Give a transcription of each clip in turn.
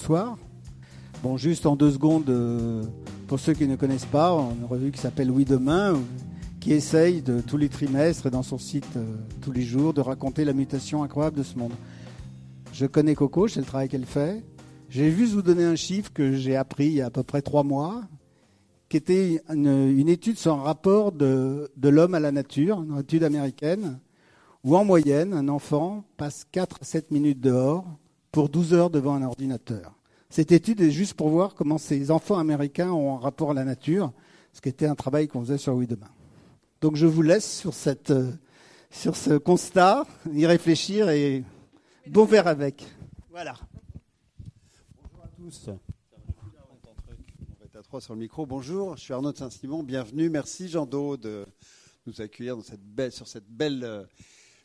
bonsoir. Bon, juste en deux secondes, euh, pour ceux qui ne connaissent pas, une revue qui s'appelle Oui Demain, qui essaye de tous les trimestres et dans son site euh, tous les jours de raconter la mutation incroyable de ce monde. Je connais Coco, je sais le travail qu'elle fait. J'ai juste vous donner un chiffre que j'ai appris il y a à peu près trois mois, qui était une, étude sur un rapport de, de l'homme à la nature, une étude américaine, où en moyenne, un enfant passe 4 à 7 minutes dehors pour 12 heures devant un ordinateur. Cette étude est juste pour voir comment ces enfants américains ont un rapport à la nature, ce qui était un travail qu'on faisait sur Oui Demain. Donc je vous laisse sur, cette, euh, sur ce constat, y réfléchir et bon verre avec. Voilà. Bonjour à tous. On va être à trois sur le micro. Bonjour, je suis Arnaud Saint-Simon. Bienvenue. Merci Jean Do de nous accueillir sur cette belle euh,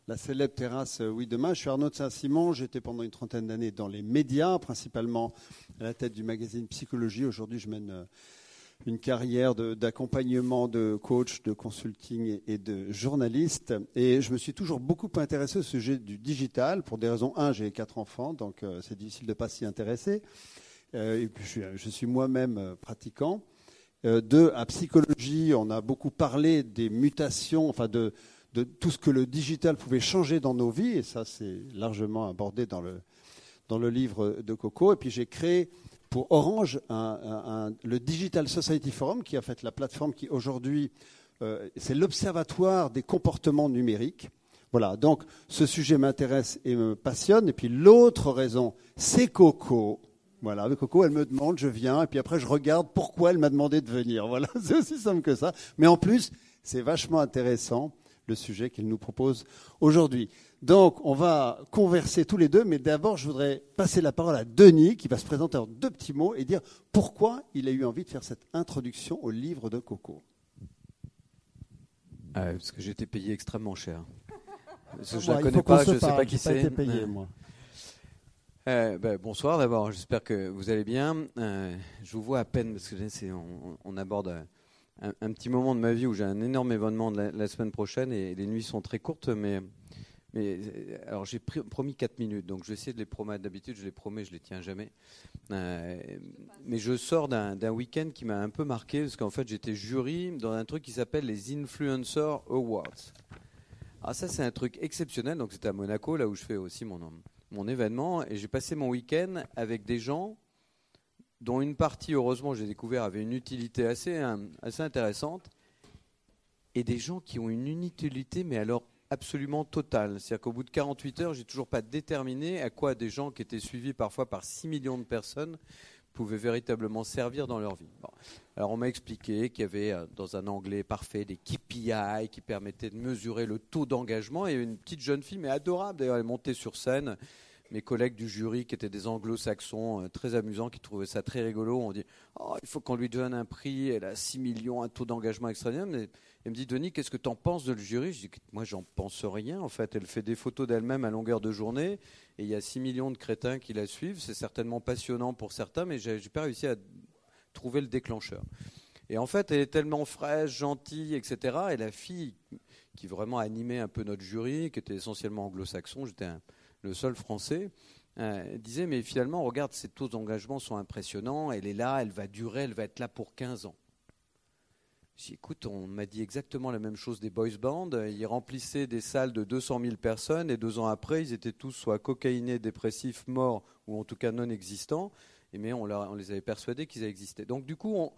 la célèbre terrasse euh, Oui Demain. Je suis Arnaud Saint-Simon. J'étais pendant une trentaine d'années dans les médias, principalement à la tête du magazine Psychologie. Aujourd'hui, je mène euh, une carrière d'accompagnement de, coach, de consulting et de journaliste. Et je me suis toujours beaucoup intéressé au sujet du digital pour des raisons. Un, j'ai quatre enfants, donc euh, c'est difficile de ne pas s'y intéresser. et puis, je suis moi-même pratiquant. deux, à psychologie, on a beaucoup parlé des mutations, enfin de de tout ce que le digital pouvait changer dans nos vies, et ça c'est largement abordé dans le, dans le livre de Coco. Et puis j'ai créé pour Orange le Digital Society Forum, qui est en fait la plateforme qui aujourd'hui, euh, c'est l'observatoire des comportements numériques. Voilà, donc ce sujet m'intéresse et me passionne. Et puis l'autre raison, c'est Coco. Voilà, avec Coco, elle me demande, je viens, et puis après je regarde pourquoi elle m'a demandé de venir. Voilà, c'est aussi simple que ça. Mais en plus, c'est vachement intéressant le sujet qu'il nous propose aujourd'hui. Donc, on va converser tous les deux, mais d'abord, je voudrais passer la parole à Denis, qui va se présenter en deux petits mots et dire pourquoi il a eu envie de faire cette introduction au livre de Coco. Ah, parce que j'ai été payé extrêmement cher. je ne la connais pas, je ne sais pas qui c'est. payé, moi. Euh, ben, bonsoir d'abord, j'espère que vous allez bien. Euh, je vous vois à peine parce que on, on aborde un, petit moment de ma vie où j'ai un énorme événement la, semaine prochaine et les nuits sont très courtes, mais, mais alors j'ai promis 4 minutes, donc je vais essayer de les promettre. D'habitude, je les promets, je les tiens jamais. Euh, mais je sors d'un week-end qui m'a un peu marqué parce qu'en fait, j'étais jury dans un truc qui s'appelle les Influencer Awards. Alors ça, c'est un truc exceptionnel. Donc c'était à Monaco, là où je fais aussi mon, mon événement, et j'ai passé mon week-end avec des gens dont une partie, heureusement, j'ai découvert, avait une utilité assez, hein, assez intéressante, et des gens qui ont une utilité, mais alors absolument totale. C'est-à-dire qu'au bout de 48 heures, j'ai toujours pas déterminé à quoi des gens qui étaient suivis parfois par 6 millions de personnes pouvaient véritablement servir dans leur vie. Alors on m'a expliqué qu'il y avait euh, dans un anglais parfait des KPI qui permettaient de mesurer le taux d'engagement. Et une petite jeune fille, mais adorable d'ailleurs, elle est montée sur scène mes collègues du jury, qui étaient des anglo-saxons, euh, très amusants, qui trouvaient ça très rigolo, ont dit oh, il faut qu'on lui donne un prix, elle a 6 millions, un taux d'engagement extraordinaire. Et elle me dit Denis, qu'est-ce que tu en penses de le jury? Je dis Moi, j'en pense rien, en fait. Elle fait des photos d'elle-même à longueur de journée, et il y a 6 millions de crétins qui la suivent. C'est certainement passionnant pour certains, mais j'ai pas réussi à trouver le déclencheur. Et en fait, elle est tellement fraîche, gentille, etc. Et la fille qui vraiment animait un peu notre jury, qui était essentiellement anglo-saxon, j'étais un le seul français, euh, disait Mais finalement, regarde, ces taux d'engagement sont impressionnants, elle est là, elle va durer, elle va être là pour 15 ans. J'ai écoute, on m'a dit exactement la même chose des boys bands. Ils remplissaient des salles de 200 000 personnes et deux ans après, ils étaient tous soit cocaïnés, dépressifs, morts ou en tout cas non existants. Mais on, on les avait persuadés qu'ils existaient. Donc du coup,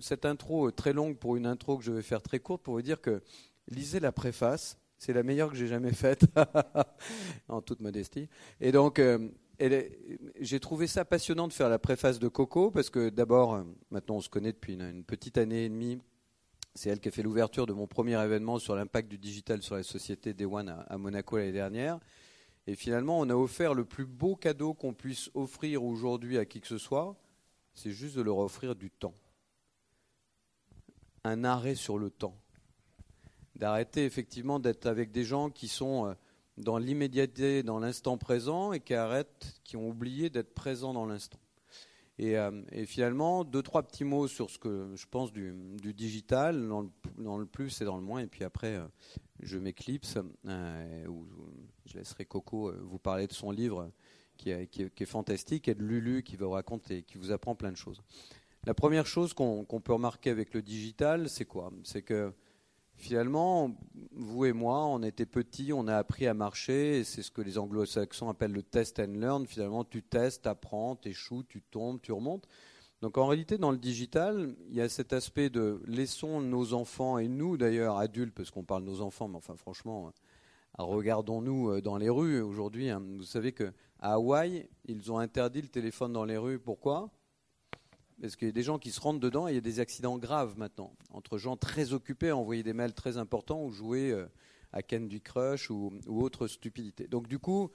cette intro très longue pour une intro que je vais faire très courte pour vous dire que lisez la préface. C'est la meilleure que j'ai jamais faite, en toute modestie. Et donc, euh, j'ai trouvé ça passionnant de faire la préface de Coco, parce que d'abord, euh, maintenant on se connaît depuis une, petite année et demie. C'est elle qui a fait l'ouverture de mon premier événement sur l'impact du digital sur la société Day One à, Monaco l'année dernière. Et finalement, on a offert le plus beau cadeau qu'on puisse offrir aujourd'hui à qui que ce soit, c'est juste de leur offrir du temps. Un arrêt sur le temps d'arrêter effectivement d'être avec des gens qui sont euh, dans l'immédiateté, dans l'instant présent, et qui arrêtent, qui ont oublié d'être présents dans l'instant. Et, euh, finalement, deux, trois petits mots sur ce que je pense du, digital, dans le, plus et dans le moins, et puis après, euh, je m'éclipse, je laisserai Coco vous parler de son livre qui est, fantastique, et de Lulu qui vous raconte et qui vous apprend plein de choses. La première chose qu'on peut remarquer avec le digital, c'est quoi? C'est que finalement, vous et moi, on était petits, on a appris à marcher, et c'est ce que les anglo-saxons appellent le test and learn. Finalement, tu testes, apprends, tu échoues, tu tombes, tu remontes. Donc en réalité, dans le digital, il y a cet aspect de laissons nos enfants, et nous d'ailleurs, adultes, parce qu'on parle de nos enfants, mais enfin franchement, regardons-nous euh, dans les rues aujourd'hui. Hein. Vous savez qu'à Hawaï, ils ont interdit le téléphone dans les rues. Pourquoi? Parce qu'il y a des gens qui se rendent dedans et il y a des accidents graves maintenant. Entre gens très occupés à envoyer des mails très importants ou jouer euh, à Candy Crush ou, ou autre stupidité. Donc du coup,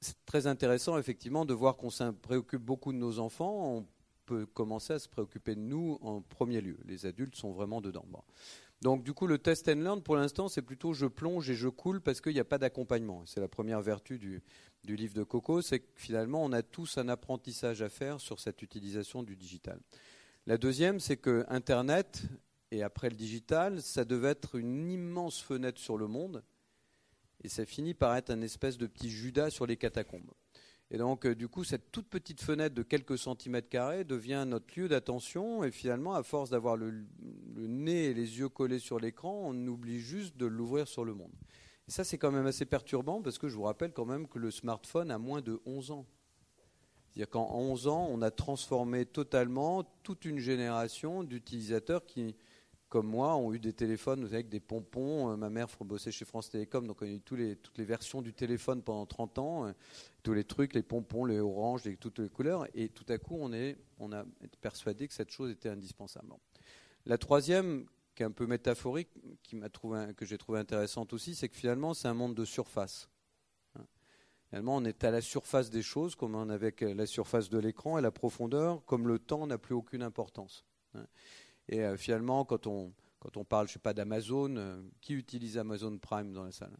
c'est très intéressant effectivement de voir qu'on se préoccupe beaucoup de nos enfants. On peut commencer à se préoccuper de nous en premier lieu. Les adultes sont vraiment dedans. Donc du coup, le test and learn, pour l'instant, c'est plutôt je plonge et je coule parce qu'il n'y a pas d'accompagnement. C'est la première vertu du, livre de Coco, c'est que finalement, on a tous un apprentissage à faire sur cette utilisation du digital. La deuxième, c'est que Internet, et après le digital, ça devait être une immense fenêtre sur le monde, et ça finit par être un espèce de petit Judas sur les catacombes. Et donc, euh, du coup, cette toute petite fenêtre de quelques centimètres carrés devient notre lieu d'attention. Et finalement, à force d'avoir le, nez et les yeux collés sur l'écran, on oublie juste de l'ouvrir sur le monde. Ça, c'est quand même assez perturbant parce que je vous rappelle quand même que le smartphone a moins de 11 ans. C'est-à-dire qu'en 11 ans, on a transformé totalement toute une génération d'utilisateurs qui, comme moi, ont eu des téléphones avec des pompons. Euh, ma mère bossait chez France Télécom, donc on a eu toutes les versions du téléphone pendant 30 ans, euh, tous les trucs, les pompons, les oranges, toutes les couleurs. Et tout à coup, on, est, on a persuadé que cette chose était indispensable. La troisième, qui est un peu métaphorique, qui que j'ai trouvé intéressante aussi, c'est que finalement, c'est un monde de surface. Hein. Finalement, on est à la surface des choses, comme on avec la surface de l'écran, et la profondeur, comme le temps n'a plus aucune importance. Et euh, finalement, quand on, quand on parle, je sais pas, d'Amazon, euh, qui utilise Amazon Prime dans la salle?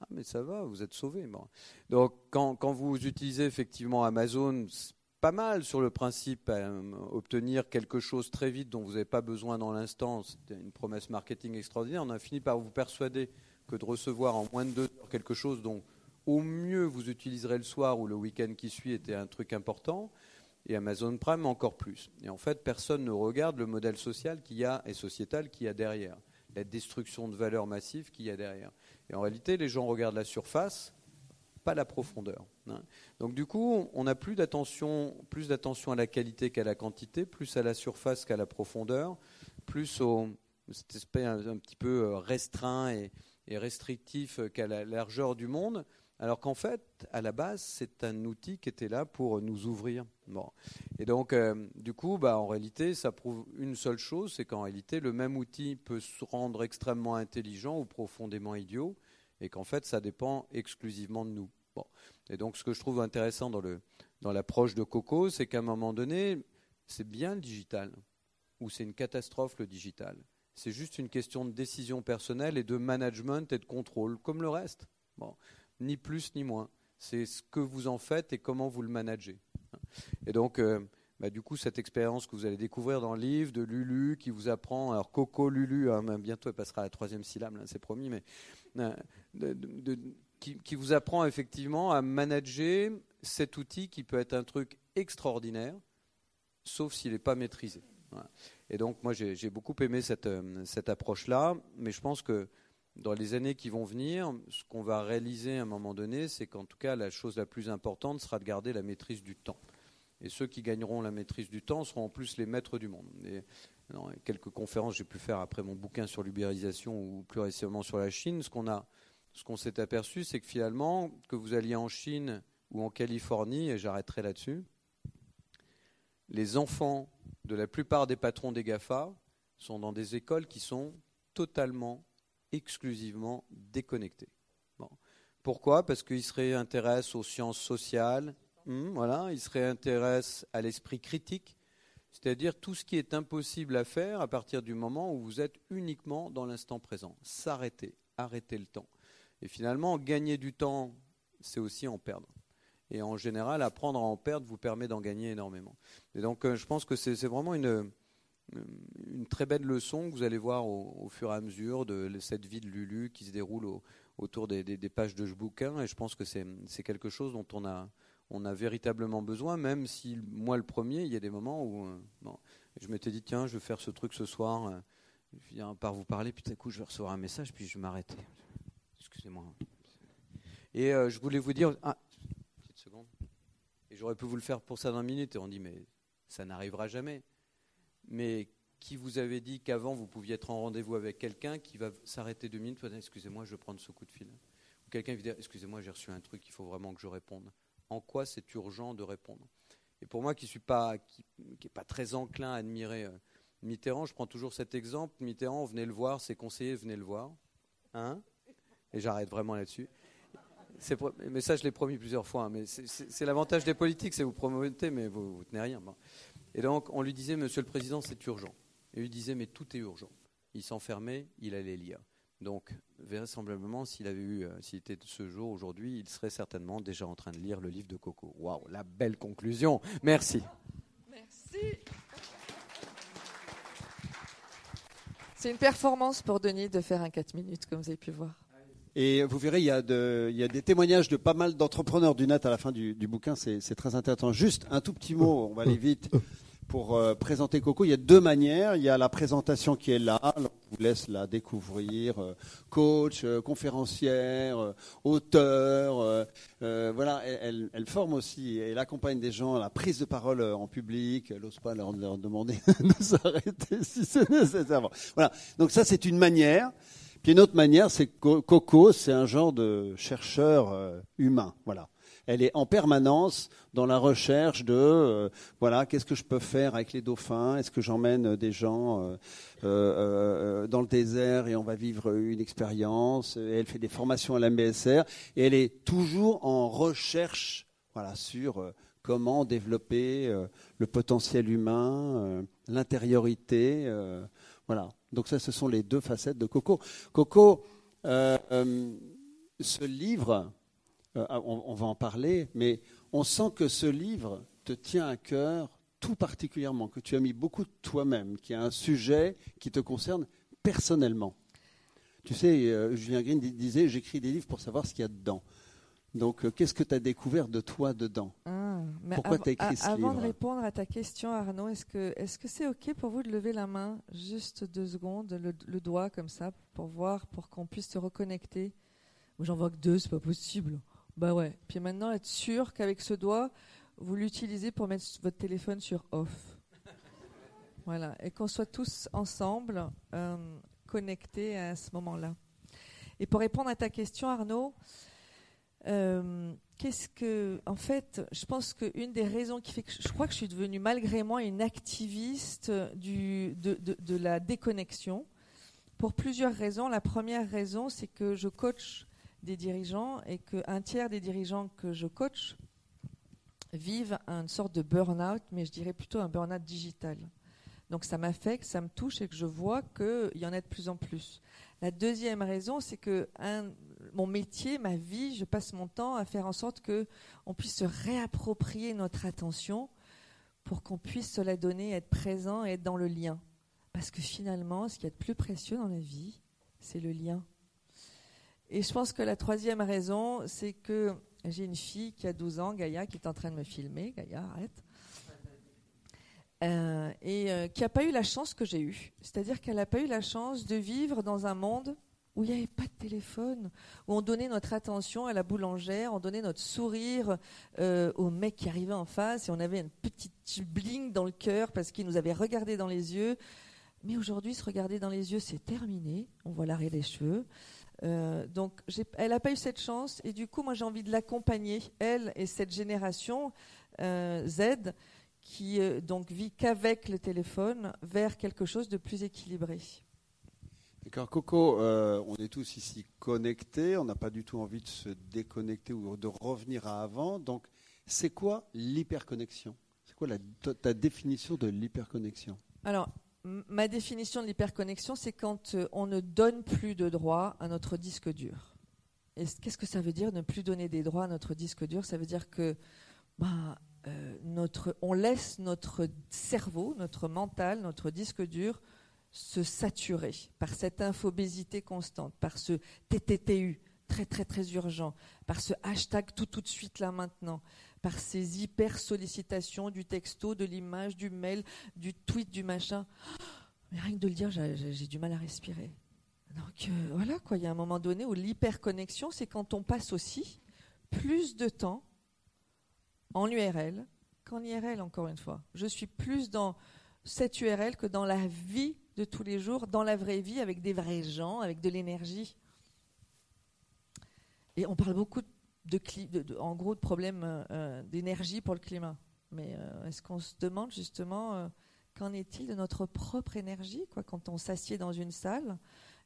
Ah, mais ça va, vous êtes sauvé. Donc, quand, quand, vous utilisez effectivement Amazon, c'est pas mal sur le principe, euh, obtenir quelque chose très vite dont vous n'avez pas besoin dans l'instant, c'était une promesse marketing extraordinaire. On a fini par vous persuader que de recevoir en moins de deux heures quelque chose dont au mieux vous utiliserez le soir ou le week-end qui suit était un truc important et Amazon Prime encore plus. Et en fait, personne ne regarde le modèle social qu'il y a et sociétal qu'il y a derrière, la destruction de valeurs massives qu'il y a derrière. Et en réalité, les gens regardent la surface, pas la profondeur. Hein. Donc du coup, on a plus d'attention, plus d'attention à la qualité qu'à la quantité, plus à la surface qu'à la profondeur, plus au cet aspect un, petit peu euh, restreint et, et restrictif qu'à la largeur du monde. Alors qu'en fait, à la base, c'est un outil qui était là pour nous ouvrir. Bon. Et donc, euh, du coup, bah, en réalité, ça prouve une seule chose, c'est qu'en réalité, le même outil peut se rendre extrêmement intelligent ou profondément idiot, et qu'en fait, ça dépend exclusivement de nous. Bon. Et donc, ce que je trouve intéressant dans, le, dans l'approche de Coco, c'est qu'à un moment donné, c'est bien le digital, ou c'est une catastrophe le digital. C'est juste une question de décision personnelle et de management et de contrôle, comme le reste. Bon ni plus ni moins. C'est ce que vous en faites et comment vous le managez. Et donc, euh, bah, du coup, cette expérience que vous allez découvrir dans le livre de Lulu qui vous apprend, alors Coco Lulu, hein, bientôt elle passera à la troisième syllabe, c'est promis, mais euh, qui, vous apprend effectivement à manager cet outil qui peut être un truc extraordinaire, sauf s'il n'est pas maîtrisé. Et donc, moi, j'ai beaucoup aimé cette, euh, cette approche-là, mais je pense que dans les années qui vont venir, ce qu'on va réaliser à un moment donné, c'est qu'en tout cas, la chose la plus importante sera de garder la maîtrise du temps. Et ceux qui gagneront la maîtrise du temps seront en plus les maîtres du monde. Dans quelques conférences que j'ai pu faire après mon bouquin sur l'ubérisation ou plus récemment sur la Chine, ce qu'on a, ce qu'on s'est aperçu, c'est que finalement, que vous alliez en Chine ou en Californie, et j'arrêterai là-dessus, les enfants de la plupart des patrons des GAFA sont dans des écoles qui sont totalement exclusivement déconnectés. Pourquoi? Parce qu'ils se réintéressent aux sciences sociales, hmm, voilà, ils se réintéressent à l'esprit critique, c'est-à-dire tout ce qui est impossible à faire à partir du moment où vous êtes uniquement dans l'instant présent. S'arrêter, arrêter le temps. Et finalement, gagner du temps, c'est aussi en perdre. Et en général, apprendre à en perdre vous permet d'en gagner énormément. Et donc, euh, je pense que c'est vraiment une, une très belle leçon que vous allez voir au, fur et à mesure de cette vie de Lulu qui se déroule autour des, pages de ce bouquin. Et je pense que c'est quelque chose dont on a, on a véritablement besoin, même si moi, le premier, il y a des moments où je m'étais dit, tiens, je vais faire ce truc ce soir, je viens par vous parler, puis tout à coup, je vais recevoir un message, puis je vais m'arrêter. Excusez-moi. Et je voulais vous dire, ah, petite seconde. Et j'aurais pu vous le faire pour ça dans une minute. Et on dit, mais ça n'arrivera jamais. Mais qui vous avait dit qu'avant vous pouviez être en rendez-vous avec quelqu'un qui va s'arrêter deux minutes, excusez-moi, je vais prendre ce coup de fil. Ou quelqu'un qui va dire, excusez-moi, j'ai reçu un truc, il faut vraiment que je réponde. En quoi c'est urgent de répondre? Et pour moi qui suis pas, qui, qui pas très enclin à admirer euh, Mitterrand, je prends toujours cet exemple. Mitterrand, venez le voir, ses conseillers, venez le voir. Hein? Et j'arrête vraiment là-dessus. Mais ça, je l'ai promis plusieurs fois. Hein, mais c'est l'avantage des politiques, c'est vous promettez, mais vous, vous tenez rien. Et donc, on lui disait, Monsieur le Président, c'est urgent. Et lui disait, mais tout est urgent. Il s'enfermait, il allait lire. Donc, vraisemblablement, s'il avait eu, euh, s'il était ce jour aujourd'hui, il serait certainement déjà en train de lire le livre de Coco. Waouh, la belle conclusion. Merci. Merci. C'est une performance pour Denis de faire un 4 minutes, comme vous avez pu voir. Et vous verrez, il y a, des témoignages de pas mal d'entrepreneurs du net à la fin du, bouquin. C'est très intéressant. Juste un tout petit mot, on va aller vite. Pour euh, présenter Coco, il y a deux manières. Il y a la présentation qui est là, on vous laisse la découvrir. Euh, coach, euh, conférencière, auteur, voilà, elle, forme aussi, elle accompagne des gens à la prise de parole en public. Elle n'ose pas leur, leur demander de s'arrêter si c'est nécessaire. Voilà, donc ça c'est une manière. Puis une autre manière, c'est que Coco, c'est un genre de chercheur euh, humain. Voilà. Elle est en permanence dans la recherche de euh, voilà qu'est-ce que je peux faire avec les dauphins? Est-ce que j'emmène des gens euh, dans le désert et on va vivre une expérience? Elle fait des formations à la MBSR et elle est toujours en recherche voilà sur comment développer le potentiel humain, l'intériorité, voilà. Donc ça, ce sont les deux facettes de Coco. Coco, euh, euh, ce livre, euh, on, va en parler, mais on sent que ce livre te tient à cœur tout particulièrement, que tu as mis beaucoup de toi-même, qui a un sujet qui te concerne personnellement. Tu sais, Julien Green disait, j'écris des livres pour savoir ce qu'il y a dedans. Donc, qu'est-ce que tu as découvert de toi dedans? Ah, Pourquoi tu as écrit ce livre Avant de répondre à ta question, Arnaud, est-ce que est-ce que c'est OK pour vous de lever la main juste deux secondes, le, doigt comme ça, pour voir, pour qu'on puisse se reconnecter? J'en vois que deux, c'est pas possible. Bah ouais. Puis maintenant, être sûr qu'avec ce doigt, vous l'utilisez pour mettre votre téléphone sur off. Voilà. Et qu'on soit tous ensemble euh, connectés à ce moment-là. Et pour répondre à ta question, Arnaud, euh, qu'est-ce que, en fait, je pense qu'une des raisons qui fait que je crois que je suis devenue malgré moi une activiste du, de, de, la déconnexion, pour plusieurs raisons. La première raison, c'est que je coach des dirigeants et qu'un tiers des dirigeants que je coach vivent une sorte de burn-out, mais je dirais plutôt un burn-out digital. Donc ça m'affecte, ça me touche et que je vois qu'il y en a de plus en plus. La deuxième raison, c'est que un, mon métier, ma vie, je passe mon temps à faire en sorte que on puisse se réapproprier notre attention pour qu'on puisse se la donner, être présent et être dans le lien. Parce que finalement, ce qu'il y a de plus précieux dans la vie, c'est le lien. Et je pense que la troisième raison, c'est que j'ai une fille qui a 12 ans, Gaïa, qui est en train de me filmer. Gaïa, arrête. Euh, et euh, qui n'a pas eu la chance que j'ai eue. C'est-à-dire qu'elle n'a pas eu la chance de vivre dans un monde où il n'y avait pas de téléphone, où on donnait notre attention à la boulangère, on donnait notre sourire euh, au mec qui arrivait en face et on avait une petite bling dans le cœur parce qu'il nous avait regardé dans les yeux. Mais aujourd'hui, se regarder dans les yeux, c'est terminé. On voit l'arrêt des cheveux. Euh, donc, elle n'a pas eu cette chance et du coup, moi, j'ai envie de l'accompagner, elle et cette génération euh, Z, qui donc vit qu'avec le téléphone, vers quelque chose de plus équilibré. Coco, euh, on est tous ici connectés, on n'a pas du tout envie de se déconnecter ou de revenir à avant. Donc, c'est quoi l'hyperconnexion? C'est quoi la, ta définition de l'hyperconnexion? Alors, ma définition de l'hyperconnexion, c'est quand euh, on ne donne plus de droits à notre disque dur. Et qu'est-ce que ça veut dire ne plus donner des droits à notre disque dur? Ça veut dire que bah, euh, notre, on laisse notre cerveau, notre mental, notre disque dur se saturer par cette infobésité constante, par ce TTTU, très très très urgent, par ce hashtag tout tout de suite là maintenant, par ces hyper sollicitations du texto, de l'image, du mail, du tweet, du machin. Mais rien que de le dire, j'ai du mal à respirer. Donc euh, voilà quoi, il y a un moment donné où l'hyperconnexion, c'est quand on passe aussi plus de temps en URL qu'en IRL encore une fois. Je suis plus dans cette URL que dans la vie de tous les jours, dans la vraie vie, avec des vrais gens, avec de l'énergie. Et on parle beaucoup de, en gros de problèmes euh, d'énergie pour le climat. Mais euh, est-ce qu'on se demande justement euh, qu'en est-il de notre propre énergie quoi, quand on s'assied dans une salle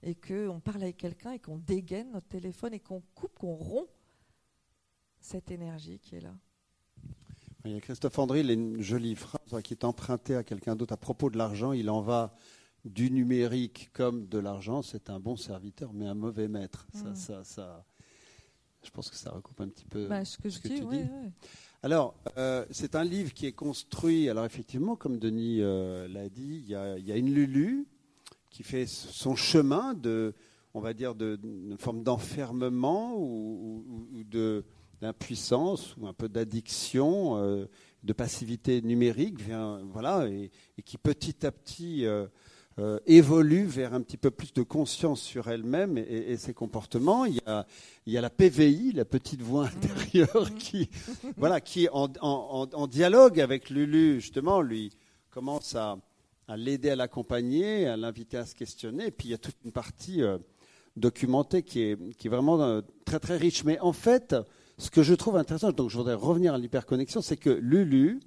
et qu'on parle avec quelqu'un et qu'on dégaine notre téléphone et qu'on coupe, qu'on rompt cette énergie qui est là? Il y a Christophe André, il a une jolie phrase qui est empruntée à quelqu'un d'autre à propos de l'argent. Il en va du numérique comme de l'argent. C'est un bon serviteur, mais un mauvais maître. Ça, ça, ça, je pense que ça recoupe un petit peu bah, ce que, tu dis. Alors, euh, c'est un livre qui est construit. Alors, effectivement, comme Denis euh, l'a dit, il y, a, une Lulu qui fait son chemin de, on va dire, de, forme d'enfermement ou, de d'impuissance ou un peu d'addiction, euh, de passivité numérique, vient, voilà, et, qui petit à petit euh, euh, évolue vers un petit peu plus de conscience sur elle-même et, ses comportements. Il y, a, il y, a, la PVI, la petite voix mmh. intérieure, mmh. qui, voilà, qui en, en, dialogue avec Lulu, justement, lui commence à, à l'aider à l'accompagner, à l'inviter à se questionner. Et puis il y a toute une partie documentée qui est, qui est vraiment très très riche. Mais en fait, ce que je trouve intéressant, donc je voudrais revenir à l'hyperconnexion, c'est que Lulu,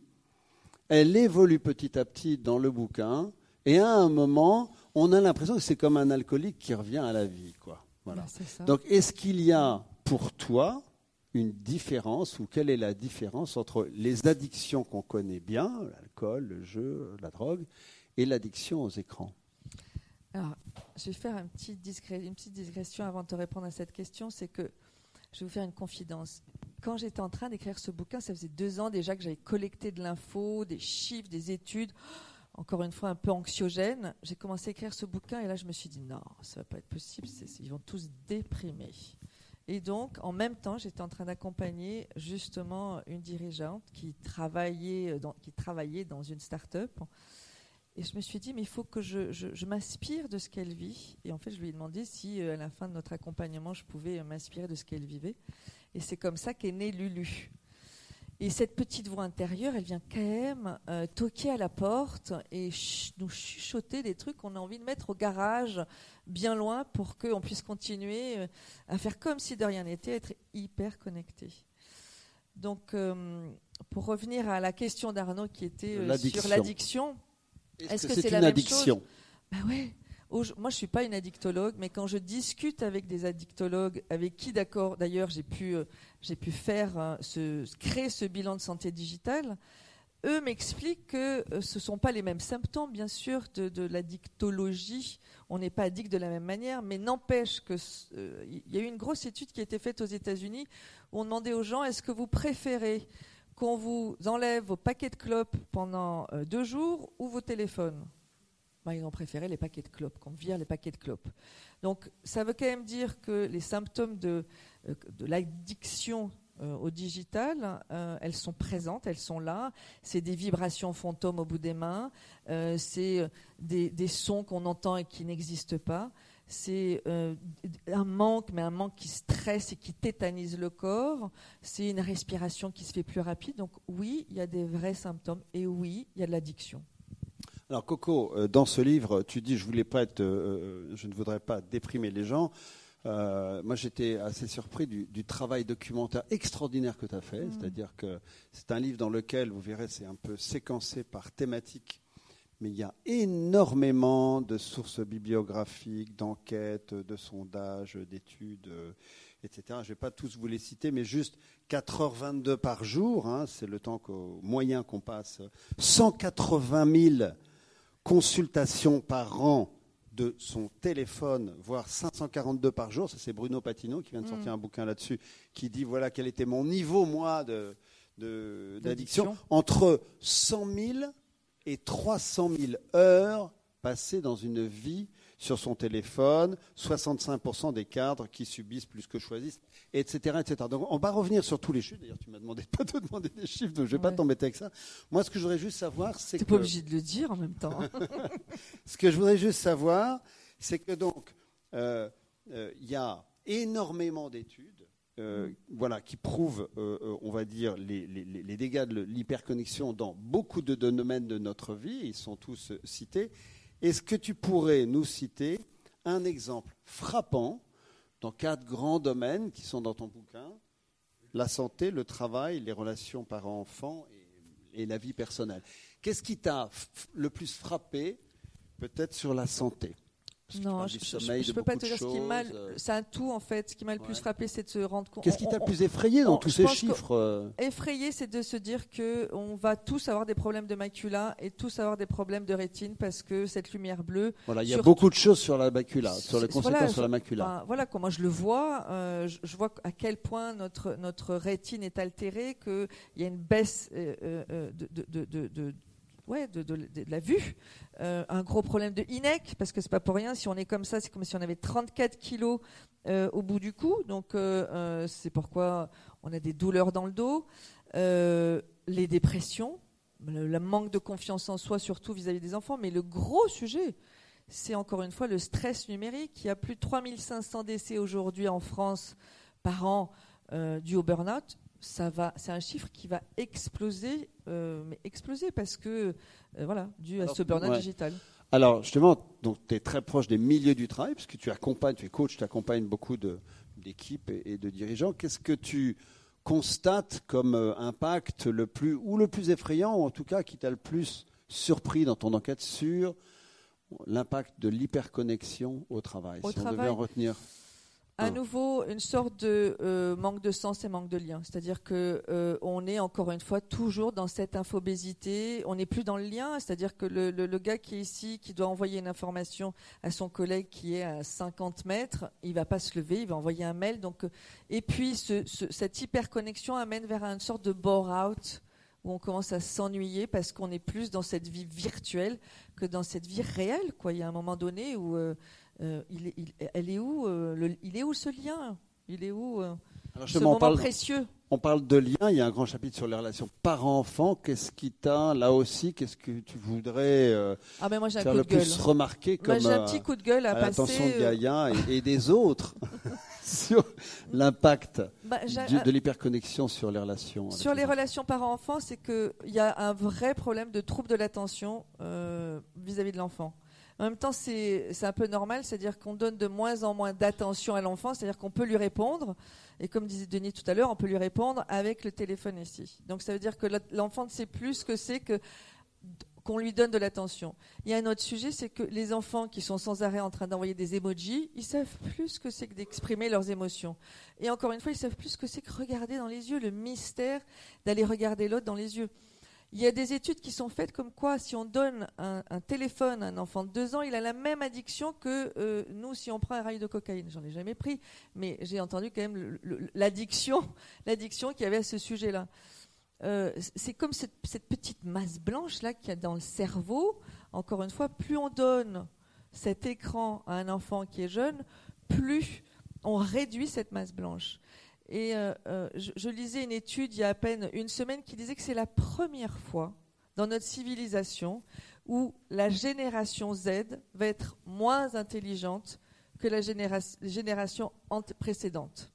elle évolue petit à petit dans le bouquin, et à un moment, on a l'impression que c'est comme un alcoolique qui revient à la vie. Quoi. Voilà. Donc est-ce qu'il y a pour toi une différence, ou quelle est la différence entre les addictions qu'on connaît bien, l'alcool, le jeu, la drogue, et l'addiction aux écrans? Alors, je vais faire une petite digression avant de te répondre à cette question, c'est que je vais vous faire une confidence. Quand j'étais en train d'écrire ce bouquin, ça faisait deux ans déjà que j'avais collecté de l'info, des chiffres, des études, encore une fois un peu anxiogène. J'ai commencé à écrire ce bouquin et là je me suis dit non, ça va pas être possible, ils vont tous déprimer. Et donc, en même temps, j'étais en train d'accompagner justement une dirigeante qui travaillait travaillait dans une start-up et je me suis dit, mais il faut que je, m'inspire de ce qu'elle vit. Et en fait, je lui ai demandé si, euh, à la fin de notre accompagnement, je pouvais euh, m'inspirer de ce qu'elle vivait. Et c'est comme ça qu'est née Lulu. Et cette petite voix intérieure, elle vient quand même euh, toquer à la porte et nous chuchoter des trucs qu'on a envie de mettre au garage, bien loin, pour qu'on puisse continuer à faire comme si de rien n'était, être hyper connecté. Donc, pour revenir à la question d'Arnaud qui était sur l'addiction, est-ce que, c'est une addiction Bah ouais. Moi, je suis pas une addictologue, mais quand je discute avec des addictologues, avec qui, d'accord, d'ailleurs, j'ai pu, euh, faire euh, ce, créer ce bilan de santé digitale, eux m'expliquent que euh, ce ne sont pas les mêmes symptômes, bien sûr, de, l'addictologie. On n'est pas addict de la même manière, mais n'empêche que il y a eu une grosse étude qui a été faite aux États-Unis où on demandait aux gens est-ce que vous préférez qu'on vous enlève vos paquets de clopes pendant deux jours ou vos téléphones? Ben, ils ont préféré les paquets de clopes, qu'on vire les paquets de clopes. Donc ça veut quand même dire que les symptômes de, euh, l'addiction euh, au digital, elles sont présentes, elles sont là. C'est des vibrations fantômes au bout des mains, c'est des, sons qu'on entend et qui n'existent pas c'est euh, un manque, mais un manque qui stresse et qui tétanise le corps. C'est une respiration qui se fait plus rapide. Donc oui, il y a des vrais symptômes et oui, il y a de l'addiction. Alors Coco, euh, dans ce livre, tu dis je voulais pas être, euh, je ne voudrais pas déprimer les gens. moi, j'étais assez surpris du, travail documentaire extraordinaire que tu as fait. Mm. C'est-à-dire que c'est un livre dans lequel, vous verrez, c'est un peu séquencé par thématique mais il y a énormément de sources bibliographiques, d'enquêtes, de sondages, d'études, euh, etc. Je ne vais pas tous vous les citer, mais juste 4h22 par jour, hein, c'est le temps moyen qu'on passe, 180 000 consultations par an de son téléphone, voire 542 par jour. Ça, c'est Bruno Patino qui vient de sortir mm. un bouquin là-dessus, qui dit voilà quel était mon niveau, moi, d'addiction. Entre 100 000 et 300 000 heures passées dans une vie sur son téléphone, 65% des cadres qui subissent plus que choisissent, etc., etc. Donc on va revenir sur tous les chiffres. D'ailleurs, tu m'as demandé de pas te demander des chiffres, donc je ne vais pas t'embêter avec ça. Moi, ce que je voudrais juste savoir, c'est que... Tu pas obligé de le dire en même temps. ce que je voudrais juste savoir, c'est que donc, euh, euh, il y a énormément d'études euh, voilà, qui prouvent, on va dire, les, les dégâts de l'hyperconnexion dans beaucoup de domaines de notre vie. Ils sont tous cités. Est-ce que tu pourrais nous citer un exemple frappant dans quatre grands domaines qui sont dans ton bouquin? La santé, le travail, les relations parents-enfants et, la vie personnelle. Qu'est-ce qui t'a le plus frappé, peut-être sur la santé? Non, je ne peux pas te dire ce qui m'a. Euh. C'est un tout en fait. Ce qui m'a le plus frappé, c'est de se rendre compte. Qu'est-ce qui t'a le plus effrayé dans tous ces chiffres euh Effrayé, c'est de se dire que on va tous avoir des problèmes de macula et tous avoir des problèmes de rétine parce que cette lumière bleue. Voilà, il y a beaucoup de choses sur la macula, sur les conséquences sur la macula. voilà comment je le vois. Euh, je, vois à quel point notre notre rétine est altérée, qu'il y a une baisse de, de, de ouais, de, la vue. Euh, un gros problème de INEC, parce que c'est pas pour rien. Si on est comme ça, c'est comme si on avait 34 kilos euh, au bout du cou. Donc euh, c'est pourquoi on a des douleurs dans le dos. les dépressions, le, manque de confiance en soi, surtout vis-à-vis des enfants. Mais le gros sujet, c'est encore une fois le stress numérique. Il y a plus de 3500 décès aujourd'hui en France par an dû au burn-out ça va, c'est un chiffre qui va exploser, euh, mais exploser parce que, euh, voilà, dû à ce burn-out digital. Alors, justement, tu es très proche des milieux du travail, parce que tu accompagnes, tu es coach, tu accompagnes beaucoup d'équipes et, de dirigeants. Qu'est-ce que tu constates comme euh, impact le plus, ou le plus effrayant, ou en tout cas qui t'a le plus surpris dans ton enquête sur l'impact de l'hyperconnexion au travail, si on devait en retenir à nouveau une sorte de euh, manque de sens et manque de lien. C'est-à-dire que euh, on est encore une fois toujours dans cette infobésité. On n'est plus dans le lien. C'est-à-dire que le, le, gars qui est ici, qui doit envoyer une information à son collègue qui est à 50 mètres, il va pas se lever, il va envoyer un mail. Donc, euh, et puis ce, ce, cette hyperconnexion amène vers une sorte de bore-out où on commence à s'ennuyer parce qu'on est plus dans cette vie virtuelle que dans cette vie réelle. Quoi. Il y a un moment donné où euh, il, elle est où, euh, il est où ce lien? Il est où euh, ce moment parle, précieux? On parle de lien, il y a un grand chapitre sur les relations parents-enfants. Qu'est-ce qui t'a, là aussi, qu'est-ce que tu voudrais ah ben moi, faire le plus remarquer comme j'ai un petit coup de gueule à, à l'attention de Gaïa et, des autres sur l'impact bah, de l'hyperconnexion sur les relations Sur les, relations parents-enfants, c'est qu'il y a un vrai problème de trouble de l'attention vis-à-vis de l'enfant. En même temps, c'est un peu normal, c'est-à-dire qu'on donne de moins en moins d'attention à l'enfant, c'est-à-dire qu'on peut lui répondre, et comme disait Denis tout à l'heure, on peut lui répondre avec le téléphone ici. Donc ça veut dire que l'enfant ne sait plus ce que c'est que qu'on lui donne de l'attention. Il y a un autre sujet, c'est que les enfants qui sont sans arrêt en train d'envoyer des emojis, ils savent plus ce que c'est que d'exprimer leurs émotions. Et encore une fois, ils savent plus ce que c'est que regarder dans les yeux, le mystère d'aller regarder l'autre dans les yeux. Il y a des études qui sont faites comme quoi si on donne un, téléphone à un enfant de 2 ans, il a la même addiction que euh, nous si on prend un rail de cocaïne. J'en ai jamais pris, mais j'ai entendu quand même l'addiction, qu'il y avait à ce sujet-là. Euh, c'est comme cette, petite masse blanche là qu'il y a dans le cerveau. Encore une fois, plus on donne cet écran à un enfant qui est jeune, plus on réduit cette masse blanche. Et euh, euh, je, lisais une étude il y a à peine une semaine qui disait que c'est la première fois dans notre civilisation où la génération Z va être moins intelligente que la génération précédente.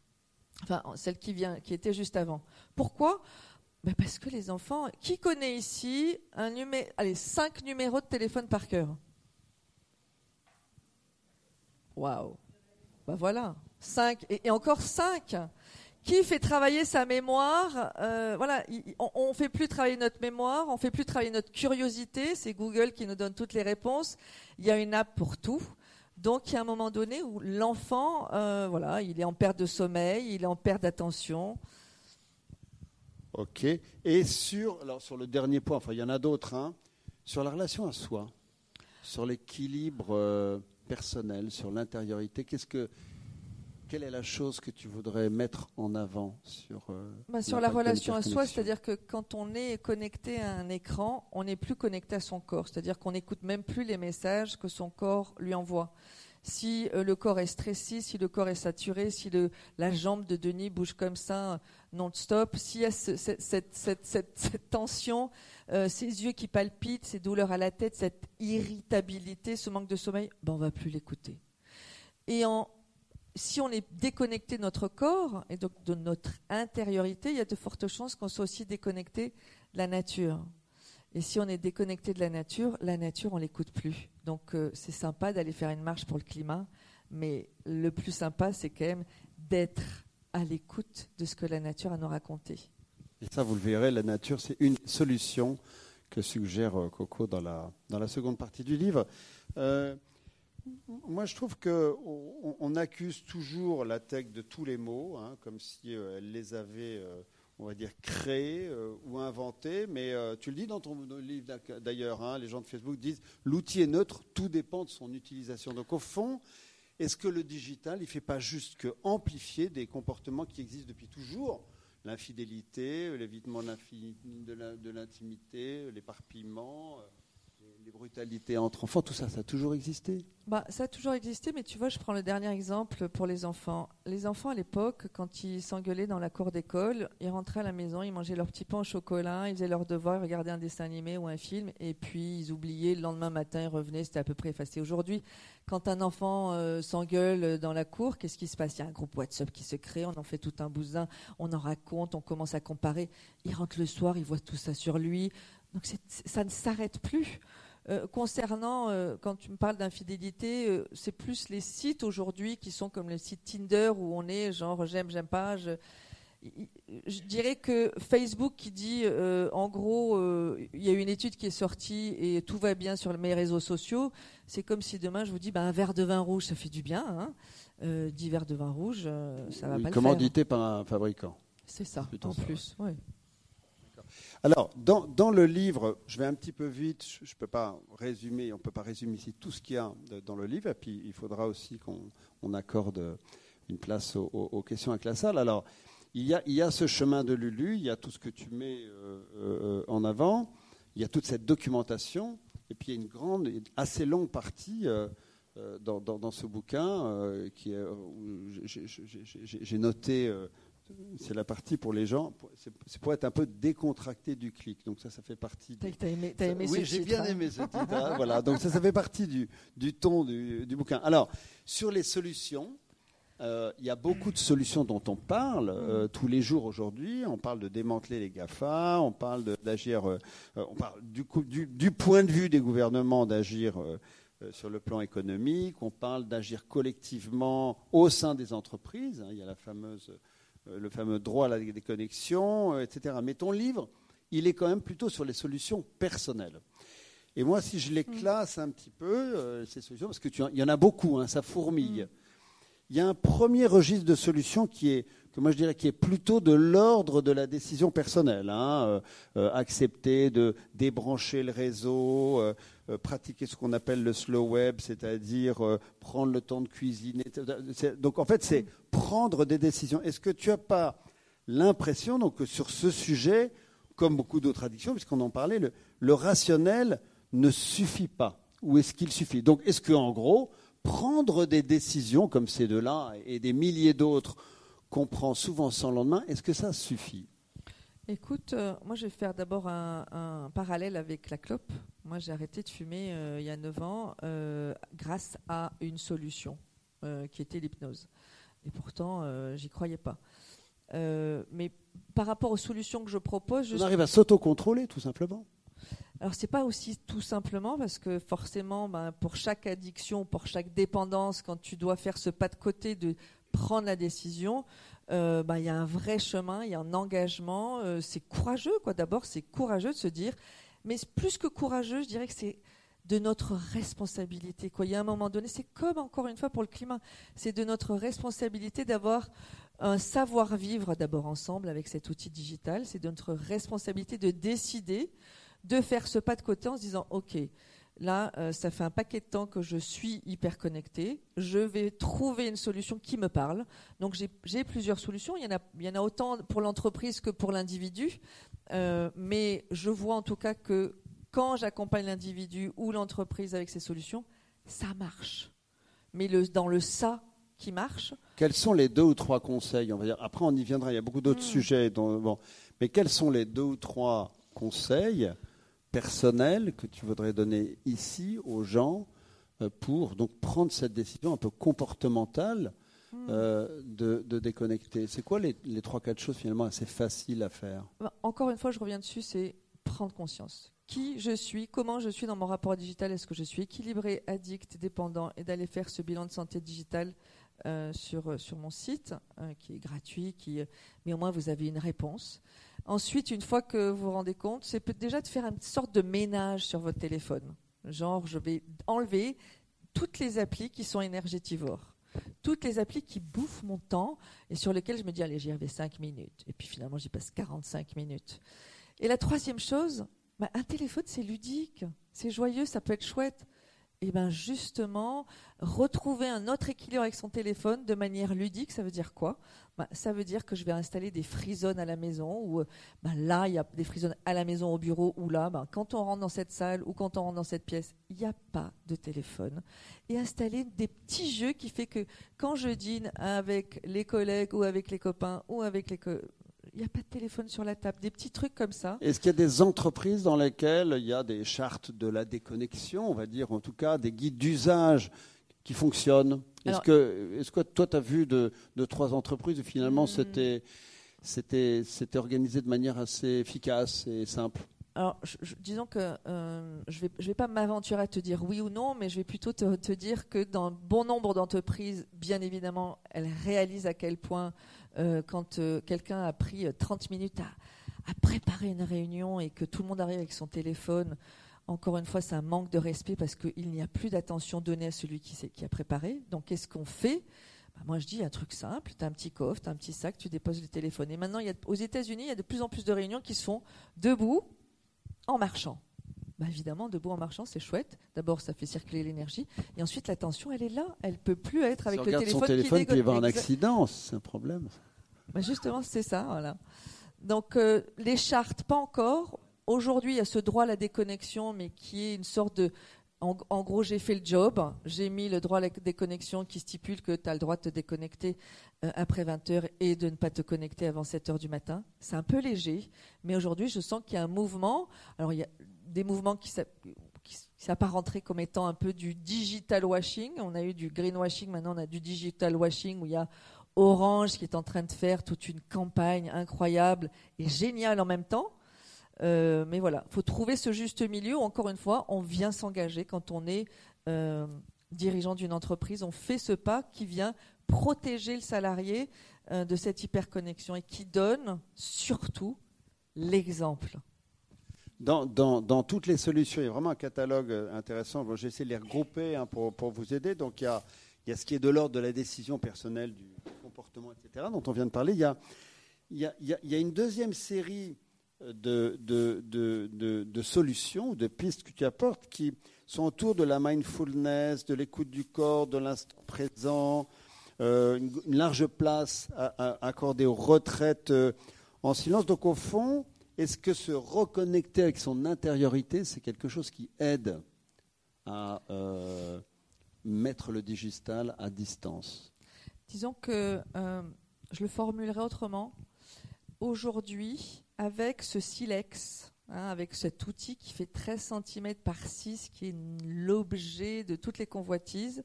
Enfin, celle qui, était juste avant. Pourquoi? Ben Parce que les enfants. Qui connaît ici un allez, cinq numéros de téléphone par cœur? Waouh Ben voilà, cinq. Et, et encore cinq qui fait travailler sa mémoire. Euh, voilà, on, ne fait plus travailler notre mémoire, on fait plus travailler notre curiosité. C'est Google qui nous donne toutes les réponses. Il y a une app pour tout. Donc il y a un moment donné où l'enfant, euh, voilà, il est en perte de sommeil, il est en perte d'attention. Ok. Et sur, alors sur le dernier point, enfin il y en a d'autres, hein, sur la relation à soi, sur l'équilibre euh, personnel, sur l'intériorité, qu'est-ce que quelle est la chose que tu voudrais mettre en avant sur euh, bah, Sur la relation à soi, c'est-à-dire que quand on est connecté à un écran, on n'est plus connecté à son corps, c'est-à-dire qu'on n'écoute même plus les messages que son corps lui envoie. Si euh, le corps est stressé, si le corps est saturé, si le, la jambe de Denis bouge comme ça non-stop, s'il y a cette, tension, euh, ces yeux qui palpitent, ces douleurs à la tête, cette irritabilité, ce manque de sommeil, ben on va plus l'écouter. Et en, si on est déconnecté de notre corps et donc de notre intériorité, il y a de fortes chances qu'on soit aussi déconnecté de la nature. Et si on est déconnecté de la nature, la nature, on l'écoute plus. Donc euh, c'est sympa d'aller faire une marche pour le climat, mais le plus sympa, c'est quand même d'être à l'écoute de ce que la nature a nous raconter. Et ça, vous le verrez, la nature, c'est une solution que suggère euh, Coco dans la, dans la seconde partie du livre. Euh, moi, je trouve qu'on on accuse toujours la tech de tous les mots, hein, comme si euh, elle les avait, euh, on va dire, créés euh, ou inventés. Mais tu le dis dans ton livre d'ailleurs, hein, les gens de Facebook disent l'outil est neutre, tout dépend de son utilisation. Donc au fond, est-ce que le digital, il ne fait pas juste que amplifier des comportements qui existent depuis toujours? L'infidélité, l'évitement de l'intimité, l'éparpillement les brutalités entre enfants, tout ça, ça a toujours existé bah, Ça a toujours existé, mais tu vois, je prends le dernier exemple pour les enfants. Les enfants, à l'époque, quand ils s'engueulaient dans la cour d'école, ils rentraient à la maison, ils mangeaient leur petit pain au chocolat, ils faisaient leurs devoirs, ils regardaient un dessin animé ou un film, et puis ils oubliaient, le lendemain matin, ils revenaient, c'était à peu près effacé. Aujourd'hui, quand un enfant euh, s'engueule dans la cour, qu'est-ce qui se passe? Il y a un groupe WhatsApp qui se crée, on en fait tout un bousin, on en raconte, on commence à comparer. Il rentre le soir, il voit tout ça sur lui. Donc ça ne s'arrête plus. Euh, concernant, euh, quand tu me parles d'infidélité, euh, c'est plus les sites aujourd'hui qui sont comme le site Tinder où on est genre j'aime, j'aime pas. Je, dirais que Facebook qui dit en gros il y a une étude qui est sortie et tout va bien sur mes réseaux sociaux, c'est comme si demain je vous dis bah, un verre de vin rouge ça fait du bien, hein. 10 verres de vin rouge ça va pas le faire. Commandité par un fabricant. C'est ça, en plus. Oui. Alors, dans, le livre, je vais un petit peu vite, je ne peux pas résumer, on ne peut pas résumer ici tout ce qu'il y a dans le livre, et puis il faudra aussi qu'on accorde une place aux, questions avec la salle. Alors, il y, a, ce chemin de Lulu, il y a tout ce que tu mets euh, euh, en avant, il y a toute cette documentation, et puis il y a une grande, assez longue partie euh, dans, ce bouquin qui j'ai noté c'est la partie pour les gens, c'est pour être un peu décontracté du clic. Donc ça, ça fait partie. T'as aimé, as aimé Oui, j'ai bien hein. aimé ce titre. Hein, voilà. Donc ça, ça fait partie du, du ton du, du, bouquin. Alors sur les solutions, euh, il y a beaucoup de solutions dont on parle euh, mm. tous les jours aujourd'hui. On parle de démanteler les GAFA, on parle d'agir, euh, on parle du, coup, du, du, point de vue des gouvernements d'agir sur le plan économique, on parle d'agir collectivement au sein des entreprises. Hein. il y a la fameuse le fameux droit à la déconnexion, euh, etc. Mais ton livre, il est quand même plutôt sur les solutions personnelles. Et moi, si je les mm. classe un petit peu, euh, ces solutions, parce qu'il y en a beaucoup, hein, ça fourmille. Mm. Il y a un premier registre de solutions qui est, que moi je dirais, qui est plutôt de l'ordre de la décision personnelle. Hein, accepter de débrancher le réseau, pratiquer ce qu'on appelle le slow web, c'est-à-dire prendre le temps de cuisiner. Donc en fait, c'est prendre des décisions. Est-ce que tu n'as pas l'impression que sur ce sujet, comme beaucoup d'autres addictions, puisqu'on en parlait, le, rationnel ne suffit pas Ou est-ce qu'il suffit? Donc est-ce qu'en gros, prendre des décisions comme ces deux-là et des milliers d'autres qu'on prend souvent sans lendemain, est-ce que ça suffit? Écoute, euh, moi je vais faire d'abord un, parallèle avec la clope. Moi j'ai arrêté de fumer euh, il y a 9 ans euh, grâce à une solution qui était l'hypnose. Et pourtant, j'y croyais pas. Mais par rapport aux solutions que je propose, je on arrive à s'autocontrôler tout simplement. Alors c'est pas aussi tout simplement parce que forcément, ben, pour chaque addiction, pour chaque dépendance, quand tu dois faire ce pas de côté de prendre la décision, euh, ben, il y a un vrai chemin, il y a un engagement. c'est courageux, quoi. D'abord, c'est courageux de se dire, mais plus que courageux, je dirais que c'est de notre responsabilité. Quoi. Il y a un moment donné, c'est comme encore une fois pour le climat, c'est de notre responsabilité d'avoir un savoir-vivre d'abord ensemble avec cet outil digital. C'est de notre responsabilité de décider de faire ce pas de côté en se disant, OK, Là, euh, ça fait un paquet de temps que je suis hyper connectée. Je vais trouver une solution qui me parle. Donc j'ai plusieurs solutions. Il y, en a, il y en a autant pour l'entreprise que pour l'individu. Euh, mais je vois en tout cas que quand j'accompagne l'individu ou l'entreprise avec ces solutions, ça marche. Mais le, dans le ça qui marche. Quels sont les deux ou trois conseils? On va dire Après, on y viendra. Il y a beaucoup d'autres hmm. sujets. bon. Mais quels sont les deux ou trois conseils personnel que tu voudrais donner ici aux gens euh, pour donc prendre cette décision un peu comportementale hmm. euh, de, déconnecter C'est quoi les, les trois, quatre choses finalement assez faciles à faire? Bah, Encore une fois, je reviens dessus, c'est prendre conscience. Qui je suis, comment je suis dans mon rapport digital, est-ce que je suis équilibré, addict, dépendant, et d'aller faire ce bilan de santé digitale euh, sur, sur mon site, qui est gratuit, qui, mais au moins vous avez une réponse. Ensuite, une fois que vous vous rendez compte, c'est déjà de faire une sorte de ménage sur votre téléphone. Genre, je vais enlever toutes les applis qui sont énergétivores. Toutes les applis qui bouffent mon temps et sur lesquelles je me dis, allez, j'y avais 5 minutes. Et puis finalement, j'y passe 45 minutes. Et la troisième chose, bah, un téléphone, c'est ludique, c'est joyeux, ça peut être chouette et ben justement, retrouver un autre équilibre avec son téléphone de manière ludique, ça veut dire quoi? Ben, Ça veut dire que je vais installer des free zones à la maison, ou ben, là, il y a des free zones à la maison, au bureau, ou là, ben, quand on rentre dans cette salle ou quand on rentre dans cette pièce, il n'y a pas de téléphone. Et installer des petits jeux qui fait que quand je dîne avec les collègues ou avec les copains ou avec les, il n'y a pas de téléphone sur la table, des petits trucs comme ça. Est-ce qu'il y a des entreprises dans lesquelles il y a des chartes de la déconnexion, on va dire en tout cas des guides d'usage qui fonctionnent? Est-ce que, est que toi tu as vu de, trois entreprises où finalement hmm. c'était, organisé de manière assez efficace et simple? Alors, disons que euh, je ne vais, je vais pas m'aventurer à te dire oui ou non, mais je vais plutôt te, te dire que dans bon nombre d'entreprises, bien évidemment, elles réalisent à quel point euh, quand euh, quelqu'un a pris 30 euh, minutes à, préparer une réunion et que tout le monde arrive avec son téléphone, encore une fois, c'est un manque de respect parce qu'il n'y a plus d'attention donnée à celui qui, qui a préparé. Donc, qu'est-ce qu'on fait? Bah, Moi, je dis un truc simple tu as un petit coffre, tu as un petit sac, tu déposes le téléphone. Et maintenant, il y a, aux États-Unis, il y a de plus en plus de réunions qui se font debout, en marchant. Bah, évidemment, debout en marchant, c'est chouette. D'abord, ça fait circuler l'énergie. Et ensuite, l'attention, elle est là. Elle peut plus être avec le téléphone. Son téléphone, y avoir un accident. C'est un problème. Bah, justement, c'est ça. Voilà. Donc, euh, les chartes, pas encore. Aujourd'hui, il y a ce droit à la déconnexion, mais qui est une sorte de. En, gros, j'ai fait le job. J'ai mis le droit à la déconnexion qui stipule que tu as le droit de te déconnecter euh, après 20 heures et de ne pas te connecter avant 7 heures du matin. C'est un peu léger, mais aujourd'hui, je sens qu'il y a un mouvement. Alors, il y a des mouvements qui s'apparenteraient comme étant un peu du digital washing. On a eu du greenwashing, maintenant on a du digital washing où il y a Orange qui est en train de faire toute une campagne incroyable et géniale en même temps. Euh, mais voilà, il faut trouver ce juste milieu. Encore une fois, on vient s'engager quand on est euh, dirigeant d'une entreprise. On fait ce pas qui vient protéger le salarié euh, de cette hyperconnexion et qui donne surtout l'exemple. Dans, toutes les solutions, il y a vraiment un catalogue intéressant. Bon, J'ai essayé de les regrouper hein, pour, vous aider. Donc il y, a, ce qui est de l'ordre de la décision personnelle du, comportement, etc., dont on vient de parler, il y a, une deuxième série de, de, solutions, de pistes que tu apportes qui sont autour de la mindfulness, de l'écoute du corps, de l'instant présent, euh, une, large place accordée aux retraites euh, en silence. Donc au fond, est-ce que se reconnecter avec son intériorité, c'est quelque chose qui aide à euh, mettre le digital à distance? Disons que je le formulerai autrement. Aujourd'hui, avec ce silex, hein, avec cet outil qui fait 13 cm par 6, qui est l'objet de toutes les convoitises,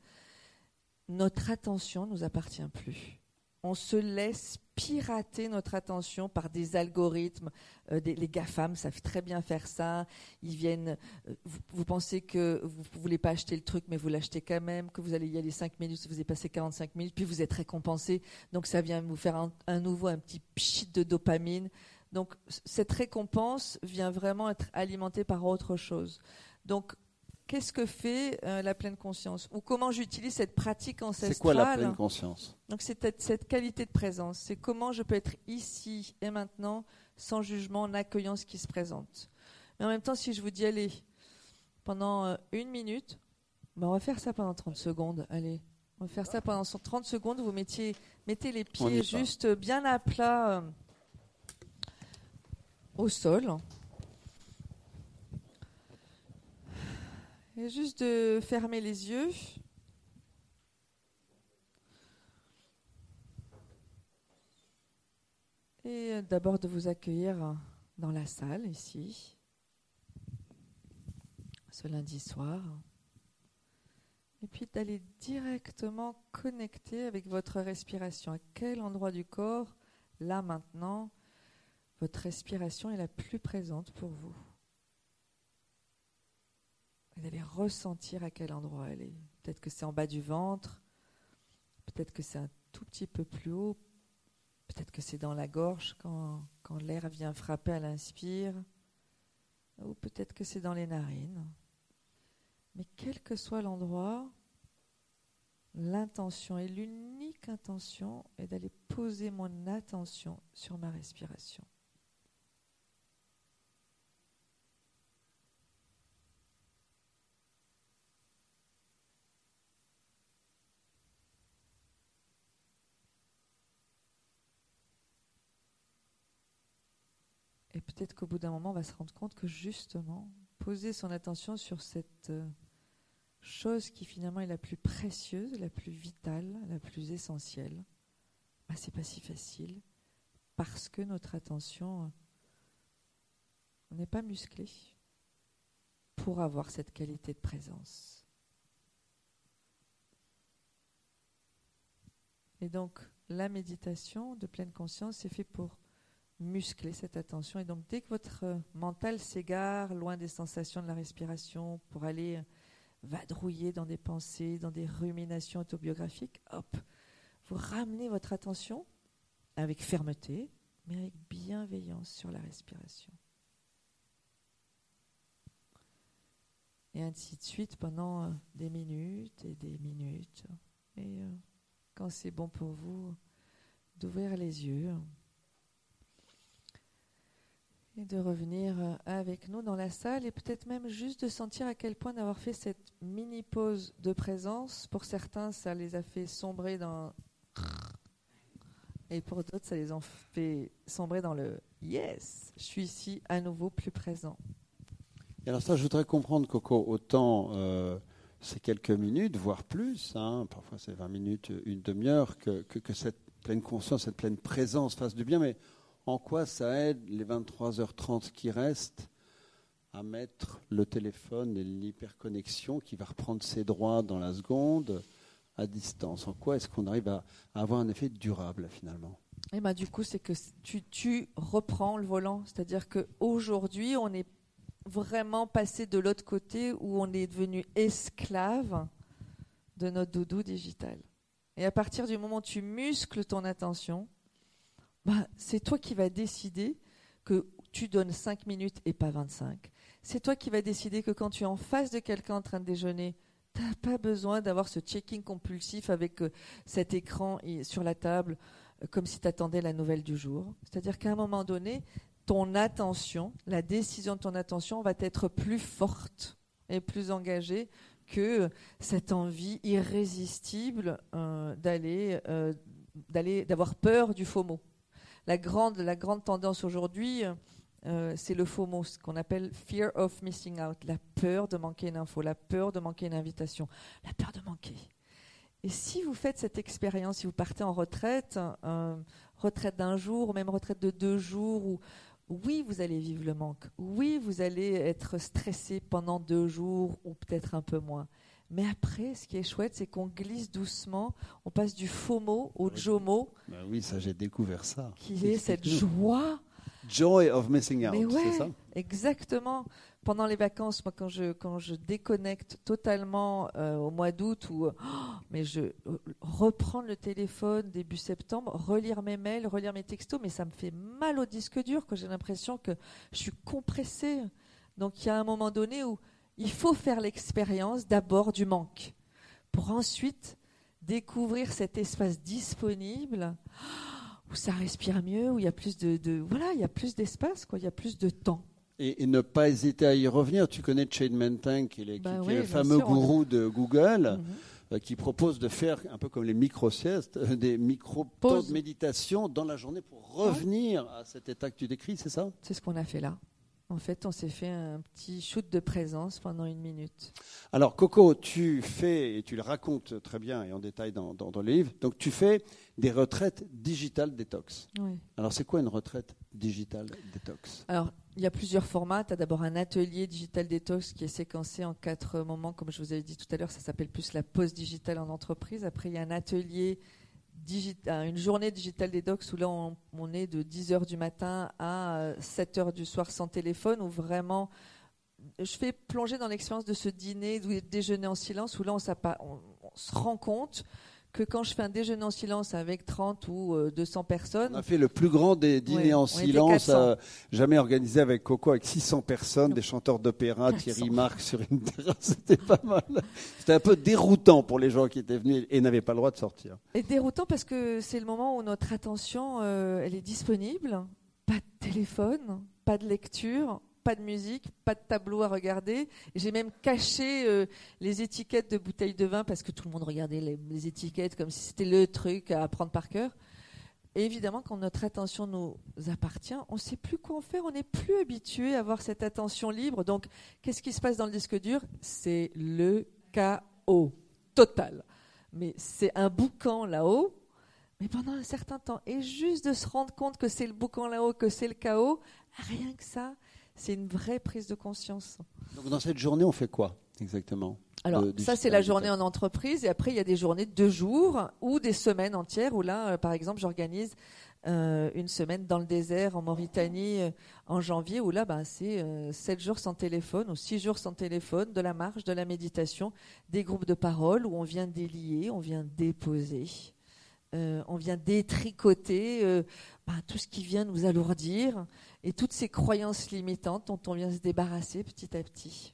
notre attention ne nous appartient plus on se laisse pirater notre attention par des algorithmes. Euh, les GAFAM savent très bien faire ça. Ils viennent. Euh, vous, pensez que vous ne voulez pas acheter le truc, mais vous l'achetez quand même, que vous allez y aller 5 minutes, vous avez passé 45 minutes, puis vous êtes récompensé. Donc ça vient vous faire un, nouveau, un petit pchit de dopamine. Donc cette récompense vient vraiment être alimentée par autre chose. Donc qu'est-ce que fait euh, la pleine conscience? Ou comment j'utilise cette pratique ancestrale C'est quoi la pleine conscience? Donc c'est cette qualité de présence. C'est comment je peux être ici et maintenant sans jugement en accueillant ce qui se présente. Mais en même temps, si je vous dis allez, pendant euh, une minute. Ben, on va faire ça pendant 30 secondes. Allez, on va faire ça pendant 30 secondes. Vous mettiez, mettez les pieds juste bien à plat euh, au sol. Et juste de fermer les yeux. Et d'abord de vous accueillir dans la salle ici, ce lundi soir. Et puis d'aller directement connecter avec votre respiration. À quel endroit du corps, là maintenant, votre respiration est la plus présente pour vous Vous allez ressentir à quel endroit elle est. Peut-être que c'est en bas du ventre, peut-être que c'est un tout petit peu plus haut, peut-être que c'est dans la gorge quand, l'air vient frapper à l'inspire, ou peut-être que c'est dans les narines. Mais quel que soit l'endroit, l'intention et l'unique intention est d'aller poser mon attention sur ma respiration. Peut-être qu'au bout d'un moment, on va se rendre compte que justement, poser son attention sur cette euh, chose qui finalement est la plus précieuse, la plus vitale, la plus essentielle, bah, c'est pas si facile parce que notre attention n'est pas musclée pour avoir cette qualité de présence. Et donc, la méditation de pleine conscience est fait pour muscler cette attention. Et donc, dès que votre mental s'égare loin des sensations de la respiration pour aller vadrouiller dans des pensées, dans des ruminations autobiographiques, hop, vous ramenez votre attention avec fermeté, mais avec bienveillance sur la respiration. Et ainsi de suite pendant euh, des minutes et des minutes. Et euh, quand c'est bon pour vous, d'ouvrir les yeux et de revenir euh, avec nous dans la salle et peut-être même juste de sentir à quel point d'avoir fait cette mini pause de présence, pour certains ça les a fait sombrer dans et pour d'autres ça les a fait sombrer dans le yes, je suis ici à nouveau plus présent. Et alors ça je voudrais comprendre Coco, autant euh, quelques minutes, voire plus, hein, parfois c'est 20 minutes, une demi-heure, que, que, que cette pleine conscience, cette pleine présence fasse du bien, mais en quoi ça aide les 23h30 qui restent à mettre le téléphone et l'hyperconnexion qui va reprendre ses droits dans la seconde à distance? En quoi est-ce qu'on arrive à, avoir un effet durable finalement? Et eh ben, du coup, c'est que tu, tu, reprends le volant. C'est-à-dire qu'aujourd'hui, on est vraiment passé de l'autre côté où on est devenu esclave de notre doudou digital. Et à partir du moment où tu muscles ton attention, bah, c'est toi qui vas décider que tu donnes 5 minutes et pas 25. C'est toi qui vas décider que quand tu es en face de quelqu'un en train de déjeuner, tu n'as pas besoin d'avoir ce checking compulsif avec euh, cet écran sur la table, euh, comme si tu attendais la nouvelle du jour. C'est-à-dire qu'à un moment donné, ton attention, la décision de ton attention va être plus forte et plus engagée que cette envie irrésistible euh, d'aller, d'avoir peur du faux mot la grande, tendance aujourd'hui, euh, c'est le mot, ce qu'on appelle fear of missing out, la peur de manquer une info, la peur de manquer une invitation, la peur de manquer. Et si vous faites cette expérience, si vous partez en retraite, euh, retraite d'un jour, ou même retraite de deux jours, où oui, vous allez vivre le manque, oui, vous allez être stressé pendant deux jours, ou peut-être un peu moins. Mais après, ce qui est chouette, c'est qu'on glisse doucement, on passe du FOMO au JOMO. Bah oui, ça, j'ai découvert ça. Qui est cette joie. Joy of missing out, c'est ça? Exactement. Pendant les vacances, moi, quand je, quand je déconnecte totalement euh, au mois d'août, ou oh, mais je euh, reprendre le téléphone début septembre, relire mes mails, relire mes textos, mais ça me fait mal au disque dur, que j'ai l'impression que je suis compressée. Donc il y a un moment donné où il faut faire l'expérience d'abord du manque pour ensuite découvrir cet espace disponible où ça respire mieux, où il y a plus de, voilà, il y a plus d'espace, quoi, il y a plus de temps. Et, ne pas hésiter à y revenir. Tu connais Chain Menteng, qui, est, bah le fameux gourou de Google. Mhm. Euh, qui propose de faire un peu comme les micro-siestes, euh, des micro-temps de méditation dans la journée pour revenir à cet état que tu décris, c'est ça? C'est ce qu'on a fait là. En fait, on s'est fait un petit shoot de présence pendant une minute. Alors, Coco, tu fais, et tu le racontes très bien et en détail dans, dans, le livre, donc tu fais des retraites digitales détox. Oui. Alors, c'est quoi une retraite digitale détox? Alors, il y a plusieurs formats. Tu as d'abord un atelier digital détox qui est séquencé en quatre moments. Comme je vous avais dit tout à l'heure, ça s'appelle plus la pause digitale en entreprise. Après, il y a un atelier une journée digitale détox où là on, est de 10h du matin à 7h euh, du soir sans téléphone où vraiment je fais plonger dans l'expérience de ce dîner, de déjeuner en silence où là on, on se rend compte que quand je fais un déjeuner en silence avec 30 ou 200 euh, personnes. On a fait le plus grand des dîners en silence euh, jamais organisé avec Coco, avec 600 personnes, des chanteurs d'opéra, Thierry Marc sur une terrasse. C'était pas mal. C'était un peu déroutant pour les gens qui étaient venus et n'avaient pas le droit de sortir. Et déroutant parce que c'est le moment où notre attention, euh, elle est disponible. Pas de téléphone, pas de lecture, pas de musique, pas de tableau à regarder. J'ai même caché euh, les étiquettes de bouteilles de vin parce que tout le monde regardait les, étiquettes comme si c'était le truc à apprendre par cœur. Et évidemment, quand notre attention nous appartient, on ne sait plus quoi en faire, on n'est plus habitué à avoir cette attention libre. Donc, qu'est-ce qui se passe dans le disque dur? C'est le chaos total. Mais c'est un boucan là-haut, mais pendant un certain temps. Et juste de se rendre compte que c'est le boucan là-haut, que c'est le chaos, rien que ça, c'est une vraie prise de conscience. Donc dans cette journée, on fait quoi exactement alors, ça, c'est la journée en entreprise. Et après, il y a des journées de deux jours ou des semaines entières où là, euh, par exemple, j'organise euh, une semaine dans le désert en Mauritanie euh, en janvier où là, bah, c'est sept jours sans téléphone ou six jours sans téléphone, de la marche, de la méditation, des groupes de parole où on vient délier, on vient déposer. on vient détricoter bah, tout ce qui vient nous alourdir, et toutes ces croyances limitantes dont on vient se débarrasser petit à petit.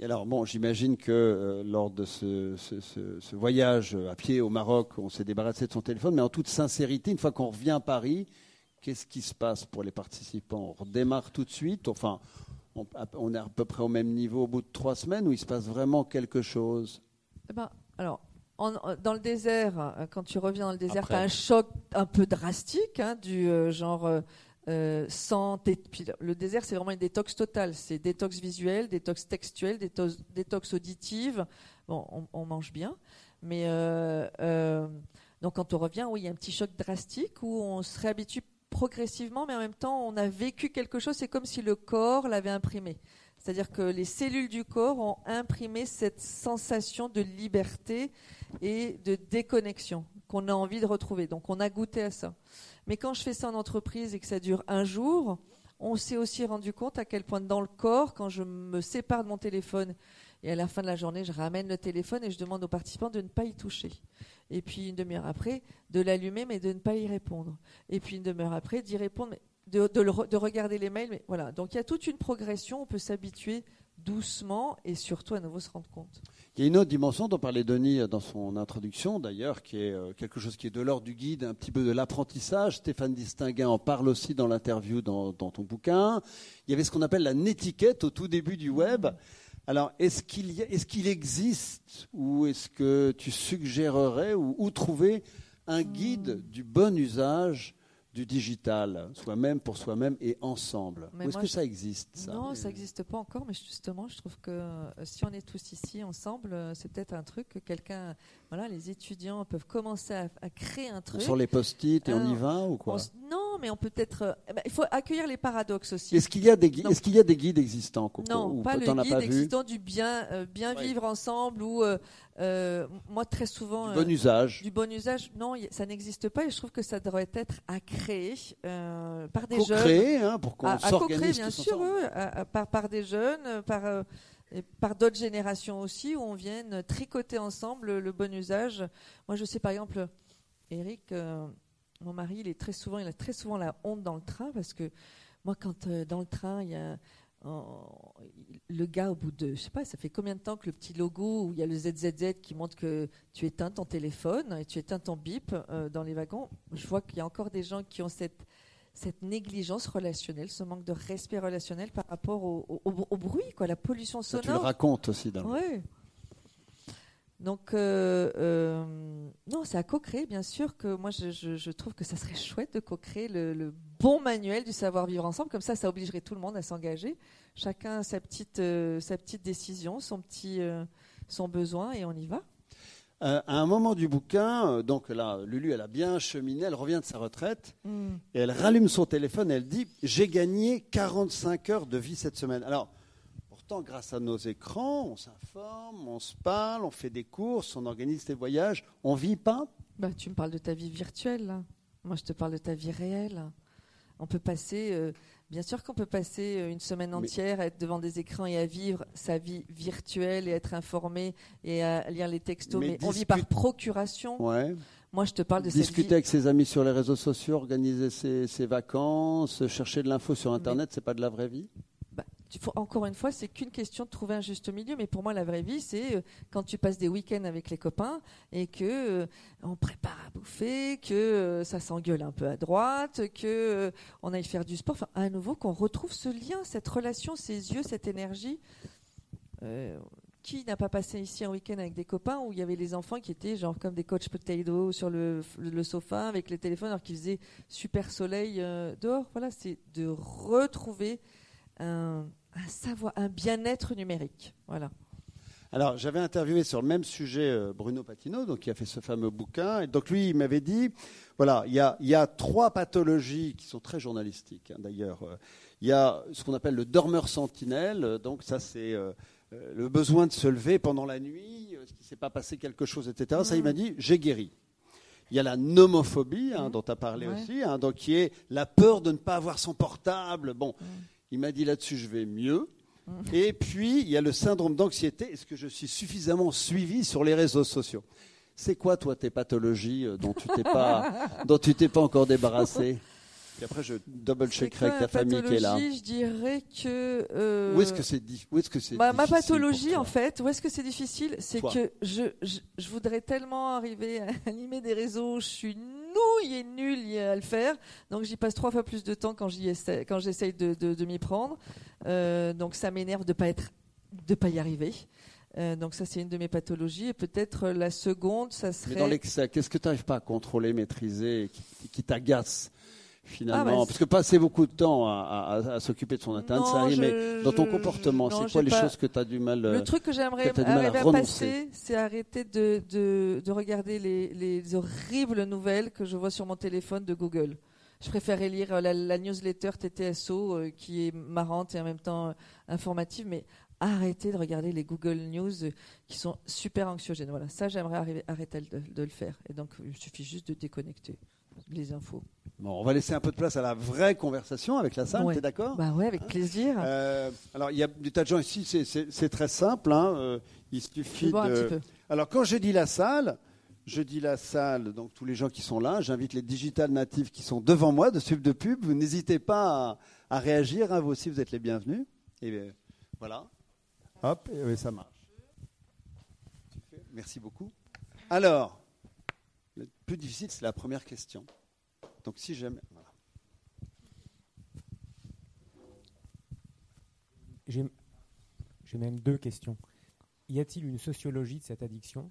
alors, bon, j'imagine que euh, lors de ce, voyage à pied au Maroc, on s'est débarrassé de son téléphone, mais en toute sincérité, une fois qu'on revient à Paris, qu'est-ce qui se passe pour les participants? On redémarre tout de suite? Enfin, on, est à peu près au même niveau au bout de trois semaines ou il se passe vraiment quelque chose? Eh ben, Alors, dans le désert, euh, quand tu reviens dans le désert, tu as un choc un peu drastique, hein, du euh, genre euh, sans le désert, c'est vraiment une détox totale. C'est détox visuel, détox textuel, détox, détox auditive. Bon, on, mange bien, mais euh, euh, donc quand on revient, oui, il y a un petit choc drastique où on se réhabitue progressivement, mais en même temps, on a vécu quelque chose. C'est comme si le corps l'avait imprimé. C'est-à-dire que les cellules du corps ont imprimé cette sensation de liberté et de déconnexion qu'on a envie de retrouver. Donc on a goûté à ça. Mais quand je fais ça en entreprise et que ça dure un jour, on s'est aussi rendu compte à quel point dans le corps, quand je me sépare de mon téléphone et à la fin de la journée, je ramène le téléphone et je demande aux participants de ne pas y toucher. Et puis une demi-heure après, de l'allumer mais de ne pas y répondre. Et puis une demi-heure après, d'y répondre, de, regarder les mails. Mais voilà. Donc il y a toute une progression, on peut s'habituer doucement et surtout à nouveau se rendre compte. Il y a une autre dimension dont parlait Denis dans son introduction, d'ailleurs, qui est euh, quelque chose qui est de l'ordre du guide, un petit peu de l'apprentissage. Stéphane Distinguin en parle aussi dans l'interview dans, ton bouquin. Il y avait ce qu'on appelle la nétiquette au tout début du web. Alors, est-ce qu'il existe ou est-ce que tu suggérerais ou où trouver un guide du bon usage du digital, soi-même pour soi-même et ensemble. Est-ce que ça existe ça? Non, ça n'existe pas encore, mais justement, je trouve que euh, si on est tous ici ensemble, euh, c'est peut-être un truc que quelqu'un, voilà, les étudiants peuvent commencer à, créer un truc. Sur les post-it et on y va ou quoi Non, mais on peut être. Euh, eh ben, il faut accueillir les paradoxes aussi. Est-ce qu'il y a des guides, est-ce qu'il y a des guides existants Non, pas le guide existant du bien, bien vivre ensemble ou euh, moi, très souvent. Du bon euh, usage. Du bon usage, non, ça n'existe pas et je trouve que ça devrait être à créer euh, par des jeunes. Créer, hein, pour qu'on s'organise. bien sûr, par, par des jeunes, par, par d'autres générations aussi, où on vienne tricoter ensemble le bon usage. Moi, je sais par exemple, Eric, mon mari, il, est très souvent, il a très souvent la honte dans le train parce que moi, quand dans le train, il y a le gars, au bout de, je sais pas, ça fait combien de temps que le petit logo où il y a le ZZZ qui montre que tu éteins ton téléphone et tu éteins ton bip euh, dans les wagons, je vois qu'il y a encore des gens qui ont cette, cette négligence relationnelle, ce manque de respect relationnel par rapport au, bruit, quoi, la pollution sonore. tu le racontes aussi d'un Oui. Donc, euh, euh, non, c'est à co-créer, bien sûr, que moi, je, trouve que ça serait chouette de co-créer le, bon manuel du savoir-vivre ensemble. Comme ça, ça obligerait tout le monde à s'engager. Chacun sa petite, euh, sa petite décision, son petit son besoin, et on y va. À un moment du bouquin, donc là, Lulu, elle a bien cheminé, elle revient de sa retraite, hmm. et elle rallume son téléphone, et elle dit « J'ai gagné 45 heures de vie cette semaine ». Alors, grâce à nos écrans, on s'informe, on se parle, on fait des courses, on organise des voyages. On vit pas bah, Tu me parles de ta vie virtuelle. Moi, je te parle de ta vie réelle. On peut passer, euh, bien sûr qu'on peut passer euh, une semaine entière à être devant des écrans et à vivre sa vie virtuelle et être informé et à lire les textos, mais, on vit par procuration. Ouais. Moi, je te parle de Discuter avec ses amis sur les réseaux sociaux, organiser ses, ses vacances, chercher de l'info sur Internet, c'est pas de la vraie vie encore une fois, c'est qu'une question de trouver un juste milieu. Mais pour moi, la vraie vie, c'est euh, quand tu passes des week-ends avec les copains et que euh, on prépare à bouffer, que euh, ça s'engueule un peu à droite, que on aille faire du sport. Enfin, à nouveau, qu'on retrouve ce lien, cette relation, ces yeux, cette énergie. qui n'a pas passé ici un week-end avec des copains où il y avait les enfants qui étaient genre comme des coachs potato sur le, le, sofa avec les téléphones alors qu'il faisait super soleil dehors. Voilà, c'est de retrouver un, un savoir, un bien-être numérique. Voilà. Alors, j'avais interviewé sur le même sujet euh, Bruno Patino, donc qui a fait ce fameux bouquin. Et donc, lui, il m'avait dit voilà, il y a, trois pathologies qui sont très journalistiques, hein, d'ailleurs. Euh, il y a ce qu'on appelle le dormeur sentinelle. Donc, ça, c'est euh, le besoin de se lever pendant la nuit, ce qui ne s'est pas passé quelque chose, etc. Ça, il m'a dit j'ai guéri. Il y a la nomophobie, hein, dont tu as parlé aussi, hein, donc qui est la peur de ne pas avoir son portable. Bon. Il m'a dit là-dessus, je vais mieux. Mm. Et puis, il y a le syndrome d'anxiété. Est-ce que je suis suffisamment suivi sur les réseaux sociaux? C'est quoi, toi, tes pathologies euh, dont tu t'es pas, dont tu t'es pas encore débarrassé? Puis après, je double-checkerai avec ta famille qui est là. Je dirais que. Euh, où est-ce que c'est où est-ce que c'est bah, Ma pathologie, en fait, où est-ce que c'est difficile? C'est que je, je, je, voudrais tellement arriver à animer des réseaux. Je suis il est nul à le faire. Donc j'y passe trois fois plus de temps quand j'essaye de, de, m'y prendre. Euh, donc ça m'énerve de pas être, de pas y arriver. Euh, donc ça c'est une de mes pathologies. Et peut-être la seconde, ça serait. Mais dans l'excès, qu'est-ce que tu n'arrives pas à contrôler, maîtriser, qui t'agace? Finalement ah, bah, Parce que passer beaucoup de temps à, s'occuper de son internet, ça arrive, mais dans ton comportement, c'est quoi les choses que tu as du mal Le euh, truc que j'aimerais arriver à, passer, c'est arrêter de, de, de regarder les, les, horribles nouvelles que je vois sur mon téléphone de Google. Je préférais lire la, la newsletter TTSO euh, qui est marrante et en même temps euh, informative, mais arrêter de regarder les Google News qui sont super anxiogènes. Voilà, ça j'aimerais arrêter de, de, le faire. Et donc il suffit juste de déconnecter les infos. Bon, on va laisser un peu de place à la vraie conversation avec la salle, tu es d'accord? Bah ouais, avec hein plaisir. Euh, alors, il y a des tas de gens ici, c'est très simple. Hein, euh, il suffit de. Alors, quand je dis la salle, je dis la salle, donc tous les gens qui sont là, j'invite les digital natifs qui sont devant moi de suivre de pub. Vous n'hésitez pas à, réagir, hein, vous aussi, vous êtes les bienvenus. Et euh, voilà. Hop, et ça marche. Merci beaucoup. Alors, le plus difficile, c'est la première question. Donc si j'aime... J'ai même deux questions. Y a-t-il une sociologie de cette addiction?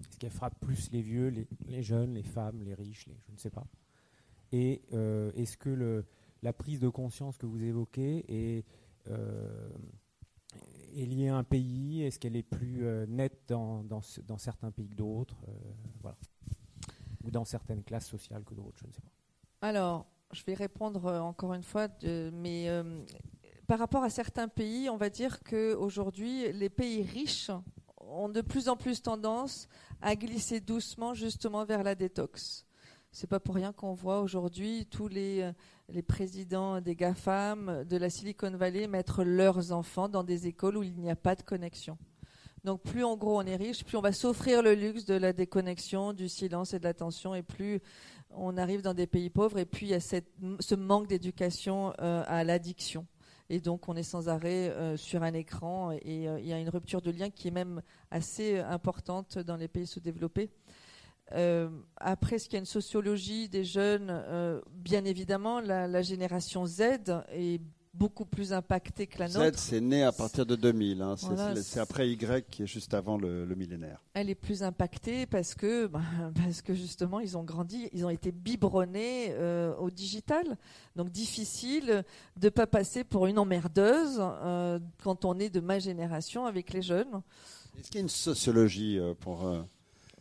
Est-ce qu'elle frappe plus les vieux, les, jeunes, les femmes, les riches, les, je ne sais pas Et euh, est-ce que la prise de conscience que vous évoquez est, euh, est liée à un pays? Est-ce qu'elle est plus euh, nette dans, certains pays que d'autres Voilà ou dans certaines classes sociales que d'autres, je ne sais pas. Alors, je vais répondre euh, encore une fois, mais euh, par rapport à certains pays, on va dire qu'aujourd'hui, les pays riches ont de plus en plus tendance à glisser doucement justement vers la détox. C'est pas pour rien qu'on voit aujourd'hui tous les, euh, présidents des GAFAM de la Silicon Valley mettre leurs enfants dans des écoles où il n'y a pas de connexion. Donc plus en gros on est riche, plus on va s'offrir le luxe de la déconnexion, du silence et de l'attention, et plus on arrive dans des pays pauvres, et puis il y a ce manque d'éducation euh, à l'addiction. Et donc on est sans arrêt euh, sur un écran, et euh, il y a une rupture de lien qui est même assez importante dans les pays sous-développés. Après, est-ce qu'il y a une sociologie des jeunes Bien évidemment, la, la, génération Z est beaucoup plus impacté que la nôtre. Z, c'est né à partir de 2000. Hein. C'est après Y qui est juste avant le, millénaire. Elle est plus impactée parce que, bah, parce que justement, ils ont grandi, ils ont été biberonnés euh, au digital. Donc difficile de ne pas passer pour une emmerdeuse euh, quand on est de ma génération avec les jeunes. Est-ce qu'il y a une sociologie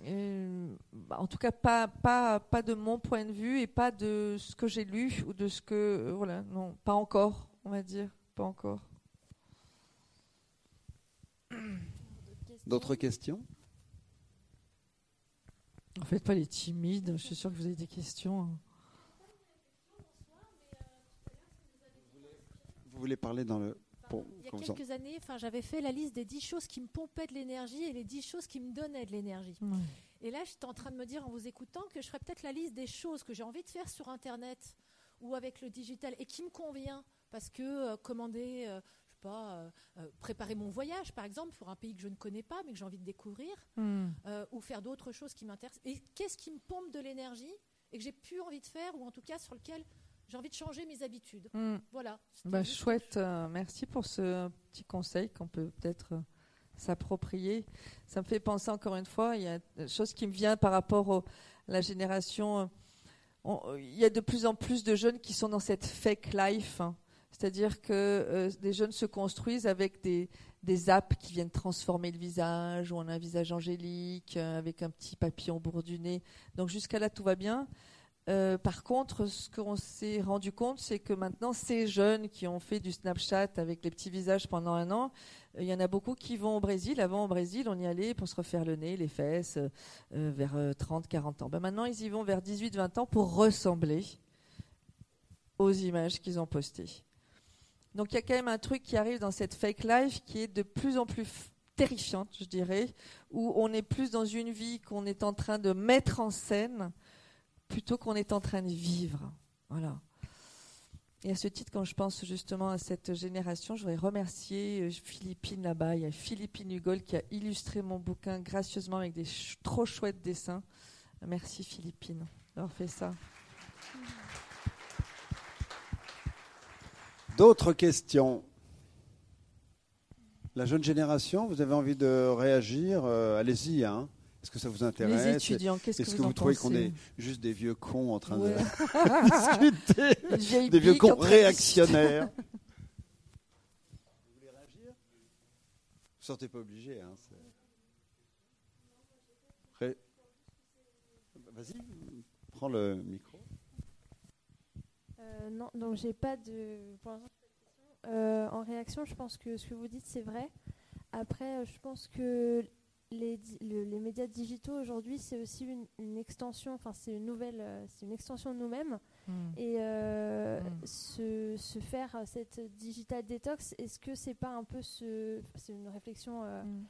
euh. Bah, en tout cas, pas, pas, pas de mon point de vue et pas de ce que j'ai lu ou de ce que. voilà, non, pas encore on va dire. Pas encore. D'autres questions? En fait, pas les timides. Je suis sûre que vous avez des questions. Hein. Vous voulez parler dans le. Il y a quelques années, enfin, j'avais fait la liste des 10 choses qui me pompaient de l'énergie et les 10 choses qui me donnaient de l'énergie. Et là, j'étais en train de me dire en vous écoutant que je ferais peut-être la liste des choses que j'ai envie de faire sur Internet ou avec le digital et qui me convient parce que euh, commander, euh, je sais pas, euh, préparer mon voyage par exemple pour un pays que je ne connais pas mais que j'ai envie de découvrir, hmm. ou faire d'autres choses qui m'intéressent. Et qu'est-ce qui me pompe de l'énergie et que j'ai plus envie de faire, ou en tout cas sur lequel j'ai envie de changer mes habitudes. Hmm. Voilà. Bah, chouette, merci pour ce petit conseil qu'on peut peut-être s'approprier. Ça me fait penser encore une fois, il y a une chose qui me vient par rapport à la génération. il y a de plus en plus de jeunes qui sont dans cette fake life. Hein. C'est-à-dire que euh, des jeunes se construisent avec des, des, apps qui viennent transformer le visage, où on a un visage angélique, euh, avec un petit papillon bourdonné. Donc jusqu'à là, tout va bien. Euh, par contre, ce qu'on s'est rendu compte, c'est que maintenant, ces jeunes qui ont fait du Snapchat avec les petits visages pendant un an, il y en a beaucoup qui vont au Brésil. Avant, au Brésil, on y allait pour se refaire le nez, les fesses, vers 30, 40 ans. Ben maintenant, ils y vont vers 18, 20 ans pour ressembler aux images qu'ils ont postées. Donc il y a quand même un truc qui arrive dans cette fake life qui est de plus en plus terrifiante, je dirais, où on est plus dans une vie qu'on est en train de mettre en scène plutôt qu'on est en train de vivre. Voilà. Et à ce titre, quand je pense justement à cette génération, je voudrais remercier euh, Philippine là-bas. Il y a Philippine Hugol qui a illustré mon bouquin gracieusement avec des trop chouettes dessins. Merci Philippine d'avoir fait ça. D'autres questions? La jeune génération, vous avez envie de réagir? Euh, Allez-y. Hein. Est-ce que ça vous intéresse? Les étudiants, qu'est-ce que, vous, que vous trouvez qu'on est juste des vieux cons en train de discuter? Des vieux cons réactionnaires Vous voulez réagir? Vous ne sortez pas obligé. Hein, Vas-y, prends le micro. Euh, non, donc j'ai pas de. Euh, en réaction, je pense que ce que vous dites, c'est vrai. Après, euh, je pense que les, les médias digitaux aujourd'hui, c'est aussi une, extension, enfin, c'est une nouvelle, c'est une extension de nous-mêmes. Hmm. Et hmm. se, se, faire cette digital détox, est-ce que c'est pas un peu ce. C'est une réflexion hmm.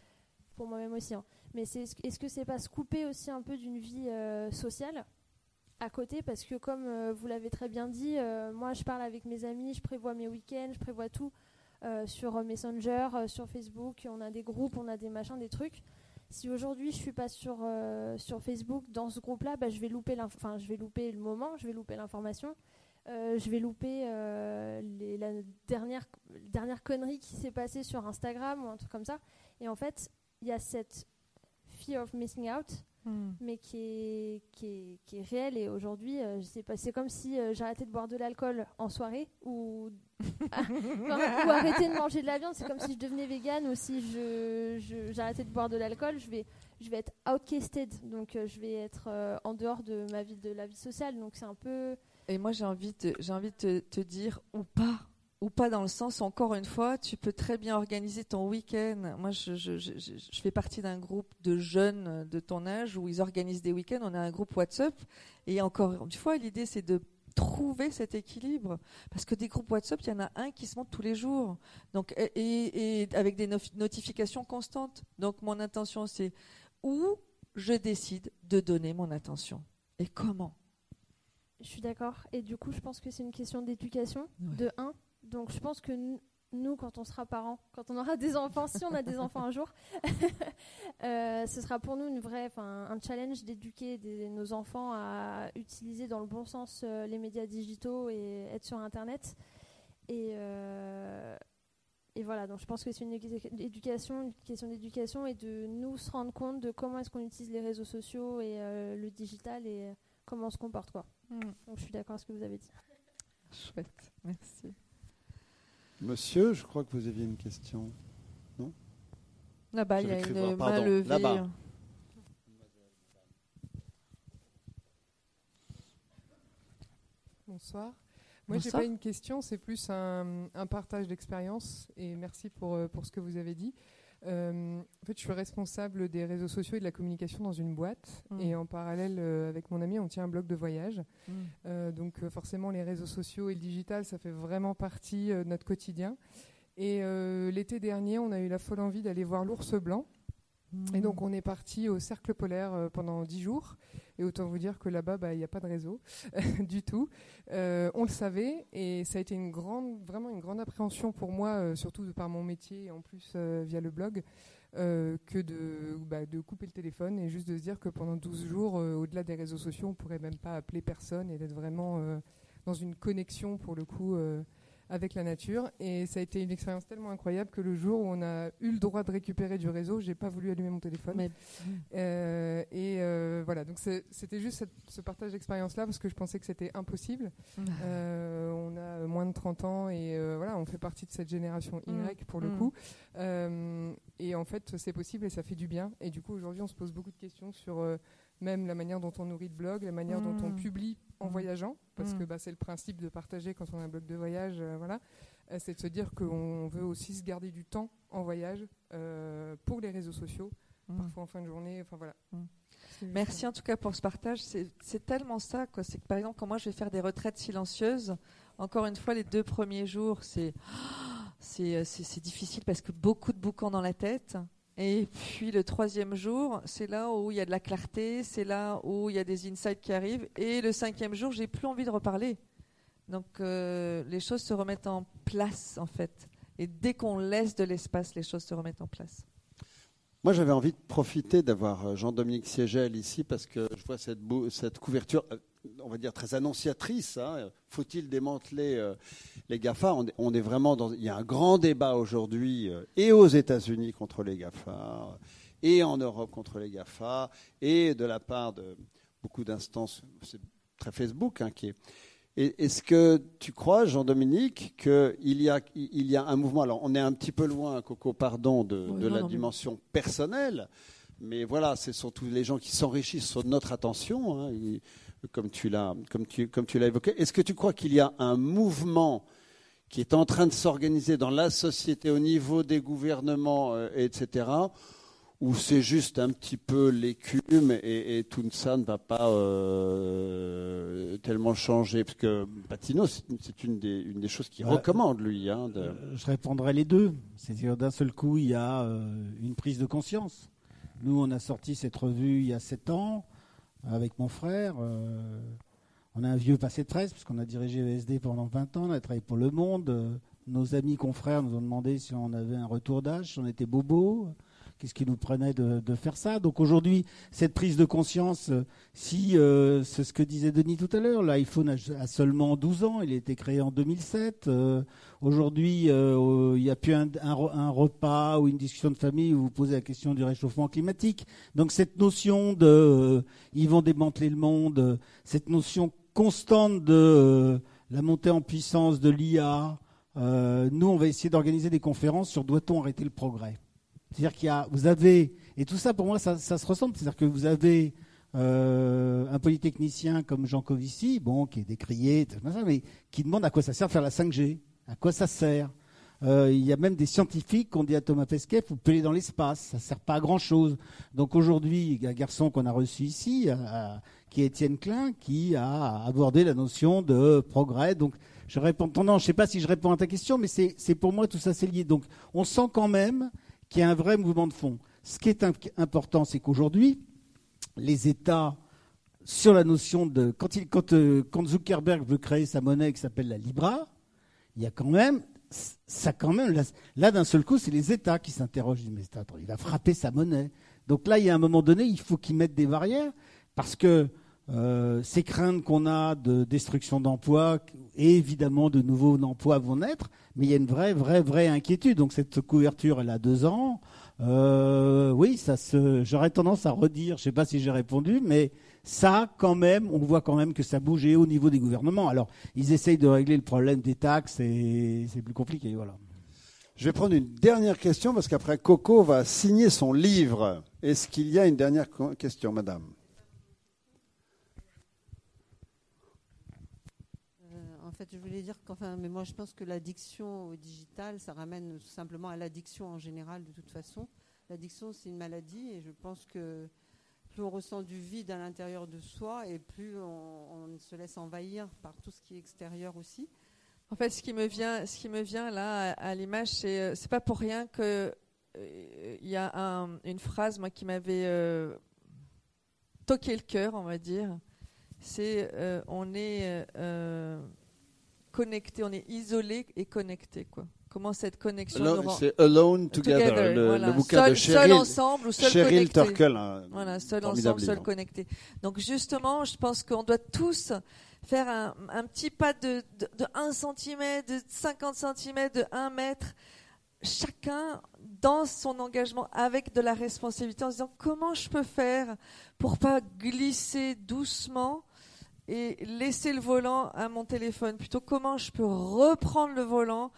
pour moi-même aussi. Hein. Mais c'est, est-ce que c'est pas se couper aussi un peu d'une vie sociale à côté? Parce que comme euh, vous l'avez très bien dit, euh, moi je parle avec mes amis, je prévois mes week-ends, je prévois tout euh, sur Messenger, sur Facebook, on a des groupes, on a des machins, des trucs. Si aujourd'hui je suis pas sur, sur Facebook dans ce groupe-là, bah, je vais louper enfin je vais louper le moment, je vais louper l'information. je vais louper les, la dernière, dernière connerie qui s'est passée sur Instagram ou un truc comme ça. Et en fait, il y a cette fear of missing out Hmm. mais qui est, qui est, qui est réel. Et aujourd'hui, euh, je sais pas, c'est comme si euh, j'arrêtais de boire de l'alcool en soirée ou, ou arrêter de manger de la viande. C'est comme si je devenais vegan ou si je, j'arrêtais de boire de l'alcool. Je vais, je vais être outcasted, donc euh, je vais être en dehors de ma vie, de la vie sociale. Donc c'est un peu. Et moi, j'ai envie, de, j'ai envie de te dire ou pas ou pas dans le sens, encore une fois, tu peux très bien organiser ton week-end. Moi, je, je, je, je, fais partie d'un groupe de jeunes de ton âge où ils organisent des week-ends. On a un groupe WhatsApp. Et encore une fois, l'idée, c'est de trouver cet équilibre. Parce que des groupes WhatsApp, il y en a un qui se monte tous les jours. Donc, et, et avec des notifications constantes. Donc, mon intention, c'est où je décide de donner mon attention. Et comment je suis d'accord. Et du coup, je pense que c'est une question d'éducation, de un. Donc je pense que nous, quand on sera parents, quand on aura des enfants, si on a des enfants un jour, euh, ce sera pour nous une vraie, un challenge d'éduquer nos enfants à utiliser dans le bon sens euh, les médias digitaux et être sur Internet. Et, euh, et voilà, donc je pense que c'est une éducation, une question d'éducation et de nous se rendre compte de comment est-ce qu'on utilise les réseaux sociaux et le digital et comment on se comporte. Quoi. Mm. Donc je suis d'accord avec ce que vous avez dit. Chouette, merci. Monsieur, je crois que vous aviez une question. Non Là-bas, il y a une main levée. Bonsoir. Moi, je n'ai pas une question, c'est plus un, un partage d'expérience. Et merci pour, euh, pour ce que vous avez dit. Euh, en fait, je suis responsable des réseaux sociaux et de la communication dans une boîte. Mm. Et en parallèle, euh, avec mon ami, on tient un blog de voyage. Mm. Euh, donc, forcément, les réseaux sociaux et le digital, ça fait vraiment partie de notre quotidien. Et l'été dernier, on a eu la folle envie d'aller voir l'ours blanc. Et donc on est parti au cercle polaire euh, pendant dix jours. Et autant vous dire que là-bas, bah, il n'y a pas de réseau du tout. Euh, on le savait et ça a été une grande, vraiment une grande appréhension pour moi, euh, surtout de par mon métier et en plus via le blog, que de, bah, de couper le téléphone et juste de se dire que pendant 12 jours, au-delà des réseaux sociaux, on ne pourrait même pas appeler personne et d'être vraiment dans une connexion pour le coup avec la nature. Et ça a été une expérience tellement incroyable que le jour où on a eu le droit de récupérer du réseau, j'ai pas voulu allumer mon téléphone. Euh, et euh, voilà, donc c'était juste ce partage d'expérience-là parce que je pensais que c'était impossible. Euh, on a moins de 30 ans et voilà, on fait partie de cette génération Y mm. pour le mm. coup. et en fait, c'est possible et ça fait du bien. Et du coup, aujourd'hui, on se pose beaucoup de questions sur même la manière dont on nourrit le blog, la manière dont on mm. publie en mm. voyageant, parce mm. que bah, c'est le principe de partager quand on a un blog de voyage, euh, voilà, euh, c'est de se dire qu'on veut aussi se garder du temps en voyage euh, pour les réseaux sociaux, parfois en fin de journée, enfin voilà. Merci en tout cas pour ce partage. C'est tellement ça, quoi. C'est que par exemple, quand moi je vais faire des retraites silencieuses, encore une fois, les deux premiers jours, c'est c'est difficile parce que beaucoup de boucans dans la tête. Et puis le troisième jour, c'est là où il y a de la clarté, c'est là où il y a des insights qui arrivent. Et le cinquième jour, j'ai plus envie de reparler. Donc euh, les choses se remettent en place en fait. Et dès qu'on laisse de l'espace, les choses se remettent en place. Moi, j'avais envie de profiter d'avoir euh, Jean-Dominique Siegel ici parce que je vois cette, couverture, euh, on va dire très annonciatrice. Hein. Faut-il démanteler euh, les GAFA? On, est vraiment dans. Il y a un grand débat aujourd'hui et aux États-Unis contre les GAFA et en Europe contre les GAFA et de la part de beaucoup d'instances, c'est très Facebook hein, qui est est-ce que tu crois, Jean-Dominique, qu'il y, a, il y a un mouvement? Alors, on est un petit peu loin, Coco, pardon, de, la dimension personnelle, mais voilà, ce sont tous les gens qui s'enrichissent sur notre attention, hein, comme tu l'as comme tu, comme tu l'as évoqué. Est-ce que tu crois qu'il y a un mouvement qui est en train de s'organiser dans la société au niveau des gouvernements, euh, etc., ou c'est juste un petit peu l'écume et, tout ça ne va pas euh, tellement changer? Parce que Patino, c'est une des, une des choses qu'il recommande, lui. Hein, euh, je répondrai les deux. C'est-à-dire d'un seul coup, il y a euh, une prise de conscience. Nous, on a sorti cette revue il y a sept ans avec mon frère. on a un vieux passé de 13 parce qu'on a dirigé ESD pendant 20 ans, on a travaillé pour Le Monde. nos amis confrères nous ont demandé si on avait un retour d'âge, si on était bobo. Qu'est-ce qui nous prenait de, faire ça Donc aujourd'hui, cette prise de conscience, euh, si euh, c'est ce que disait Denis tout à l'heure, l'iPhone a, seulement 12 ans, il a été créé en 2007. Euh, aujourd'hui, il n'y a plus un, repas ou une discussion de famille où vous posez la question du réchauffement climatique. Donc cette notion de ils vont démanteler le monde, cette notion constante de la montée en puissance de l'IA, nous, on va essayer d'organiser des conférences sur doit-on arrêter le progrès c'est-à-dire qu'il y a, vous avez, et tout ça pour moi, ça, se ressemble. C'est-à-dire que vous avez euh, un polytechnicien comme Jean Covici, bon, qui est décrié, mais qui demande à quoi ça sert de faire la 5G, à quoi ça sert. Euh, il y a même des scientifiques qui ont dit à Thomas Pesquet, vous aller dans l'espace, ça ne sert pas à grand-chose. Donc aujourd'hui, il y a un garçon qu'on a reçu ici, qui est Étienne Klein, qui a abordé la notion de progrès. Donc je réponds, non, je ne sais pas si je réponds à ta question, mais c'est pour moi tout ça c'est lié. Donc on sent quand même qu'il y a un vrai mouvement de fond. Ce qui est important, c'est qu'aujourd'hui, les États, sur la notion de. Euh, quand, Zuckerberg veut créer sa monnaie qui s'appelle la Libra, il y a quand même ça quand même, là, d'un seul coup, c'est les États qui s'interrogent. Mais attends, il va frapper sa monnaie. Donc là, il y a un moment donné, il faut qu'ils mettent des barrières parce que euh, ces craintes qu'on a de destruction d'emplois et évidemment de nouveaux emplois vont naître, mais il y a une vraie, vraie, vraie inquiétude. Donc cette couverture, elle a deux ans. Euh, oui, ça se, j'aurais tendance à redire, je ne sais pas si j'ai répondu, mais ça, quand même, on voit quand même que ça bougeait au niveau des gouvernements. Alors, ils essayent de régler le problème des taxes et c'est plus compliqué, voilà. Je vais prendre une dernière question parce qu'après Coco va signer son livre. Est-ce qu'il y a une dernière question, madame euh, En fait, je voulais dire qu'enfin, mais moi je pense que l'addiction au digital, ça ramène tout simplement à l'addiction en général de toute façon. L'addiction, c'est une maladie et je pense que plus on ressent du vide à l'intérieur de soi et plus on, se laisse envahir par tout ce qui est extérieur aussi. En fait, ce qui me vient, ce qui me vient là à, l'image, c'est euh, c'est pas pour rien que euh, il y a une phrase moi qui m'avait euh, toqué le cœur, on va dire. C'est on est connecté, on est isolé et connecté quoi. Comment cette connexion C'est Alone Together, le, bouquin de Cheryl, seul ensemble ou seul Cheryl connecté. Turkle. Hein, voilà, seul ensemble, seul connecté. Donc justement, je pense qu'on doit tous faire un, un petit pas de, de, de 1 cm, de 50 cm, de 1 mètre, chacun dans son engagement avec de la responsabilité en se disant comment je peux faire pour pas glisser doucement et laisser le volant à mon téléphone. Plutôt comment je peux reprendre le volant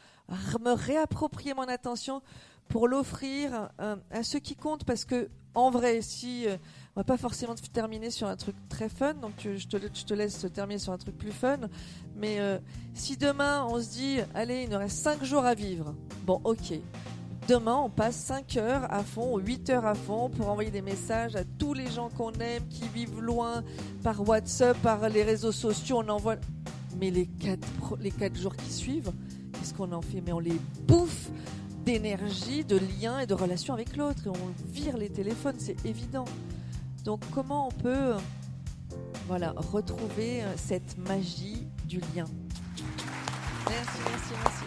me réapproprier mon attention pour l'offrir euh, à ceux qui comptent? Parce que en vrai si euh, on va pas forcément terminer sur un truc très fun donc je, te, je, te, laisse terminer sur un truc plus fun. Mais euh, si demain on se dit allez il nous reste 5 jours à vivre. Bon ok Demain, on passe 5 heures à fond, 8 heures à fond pour envoyer des messages à tous les gens qu'on aime, qui vivent loin, par WhatsApp, par les réseaux sociaux. On envoie. Mais les 4, les quatre jours qui suivent, qu'est-ce qu'on en fait? Mais on les bouffe d'énergie, de liens et de relations avec l'autre. Et on vire les téléphones, c'est évident. Donc comment on peut voilà, retrouver euh, cette magie du lien? Merci, merci, merci.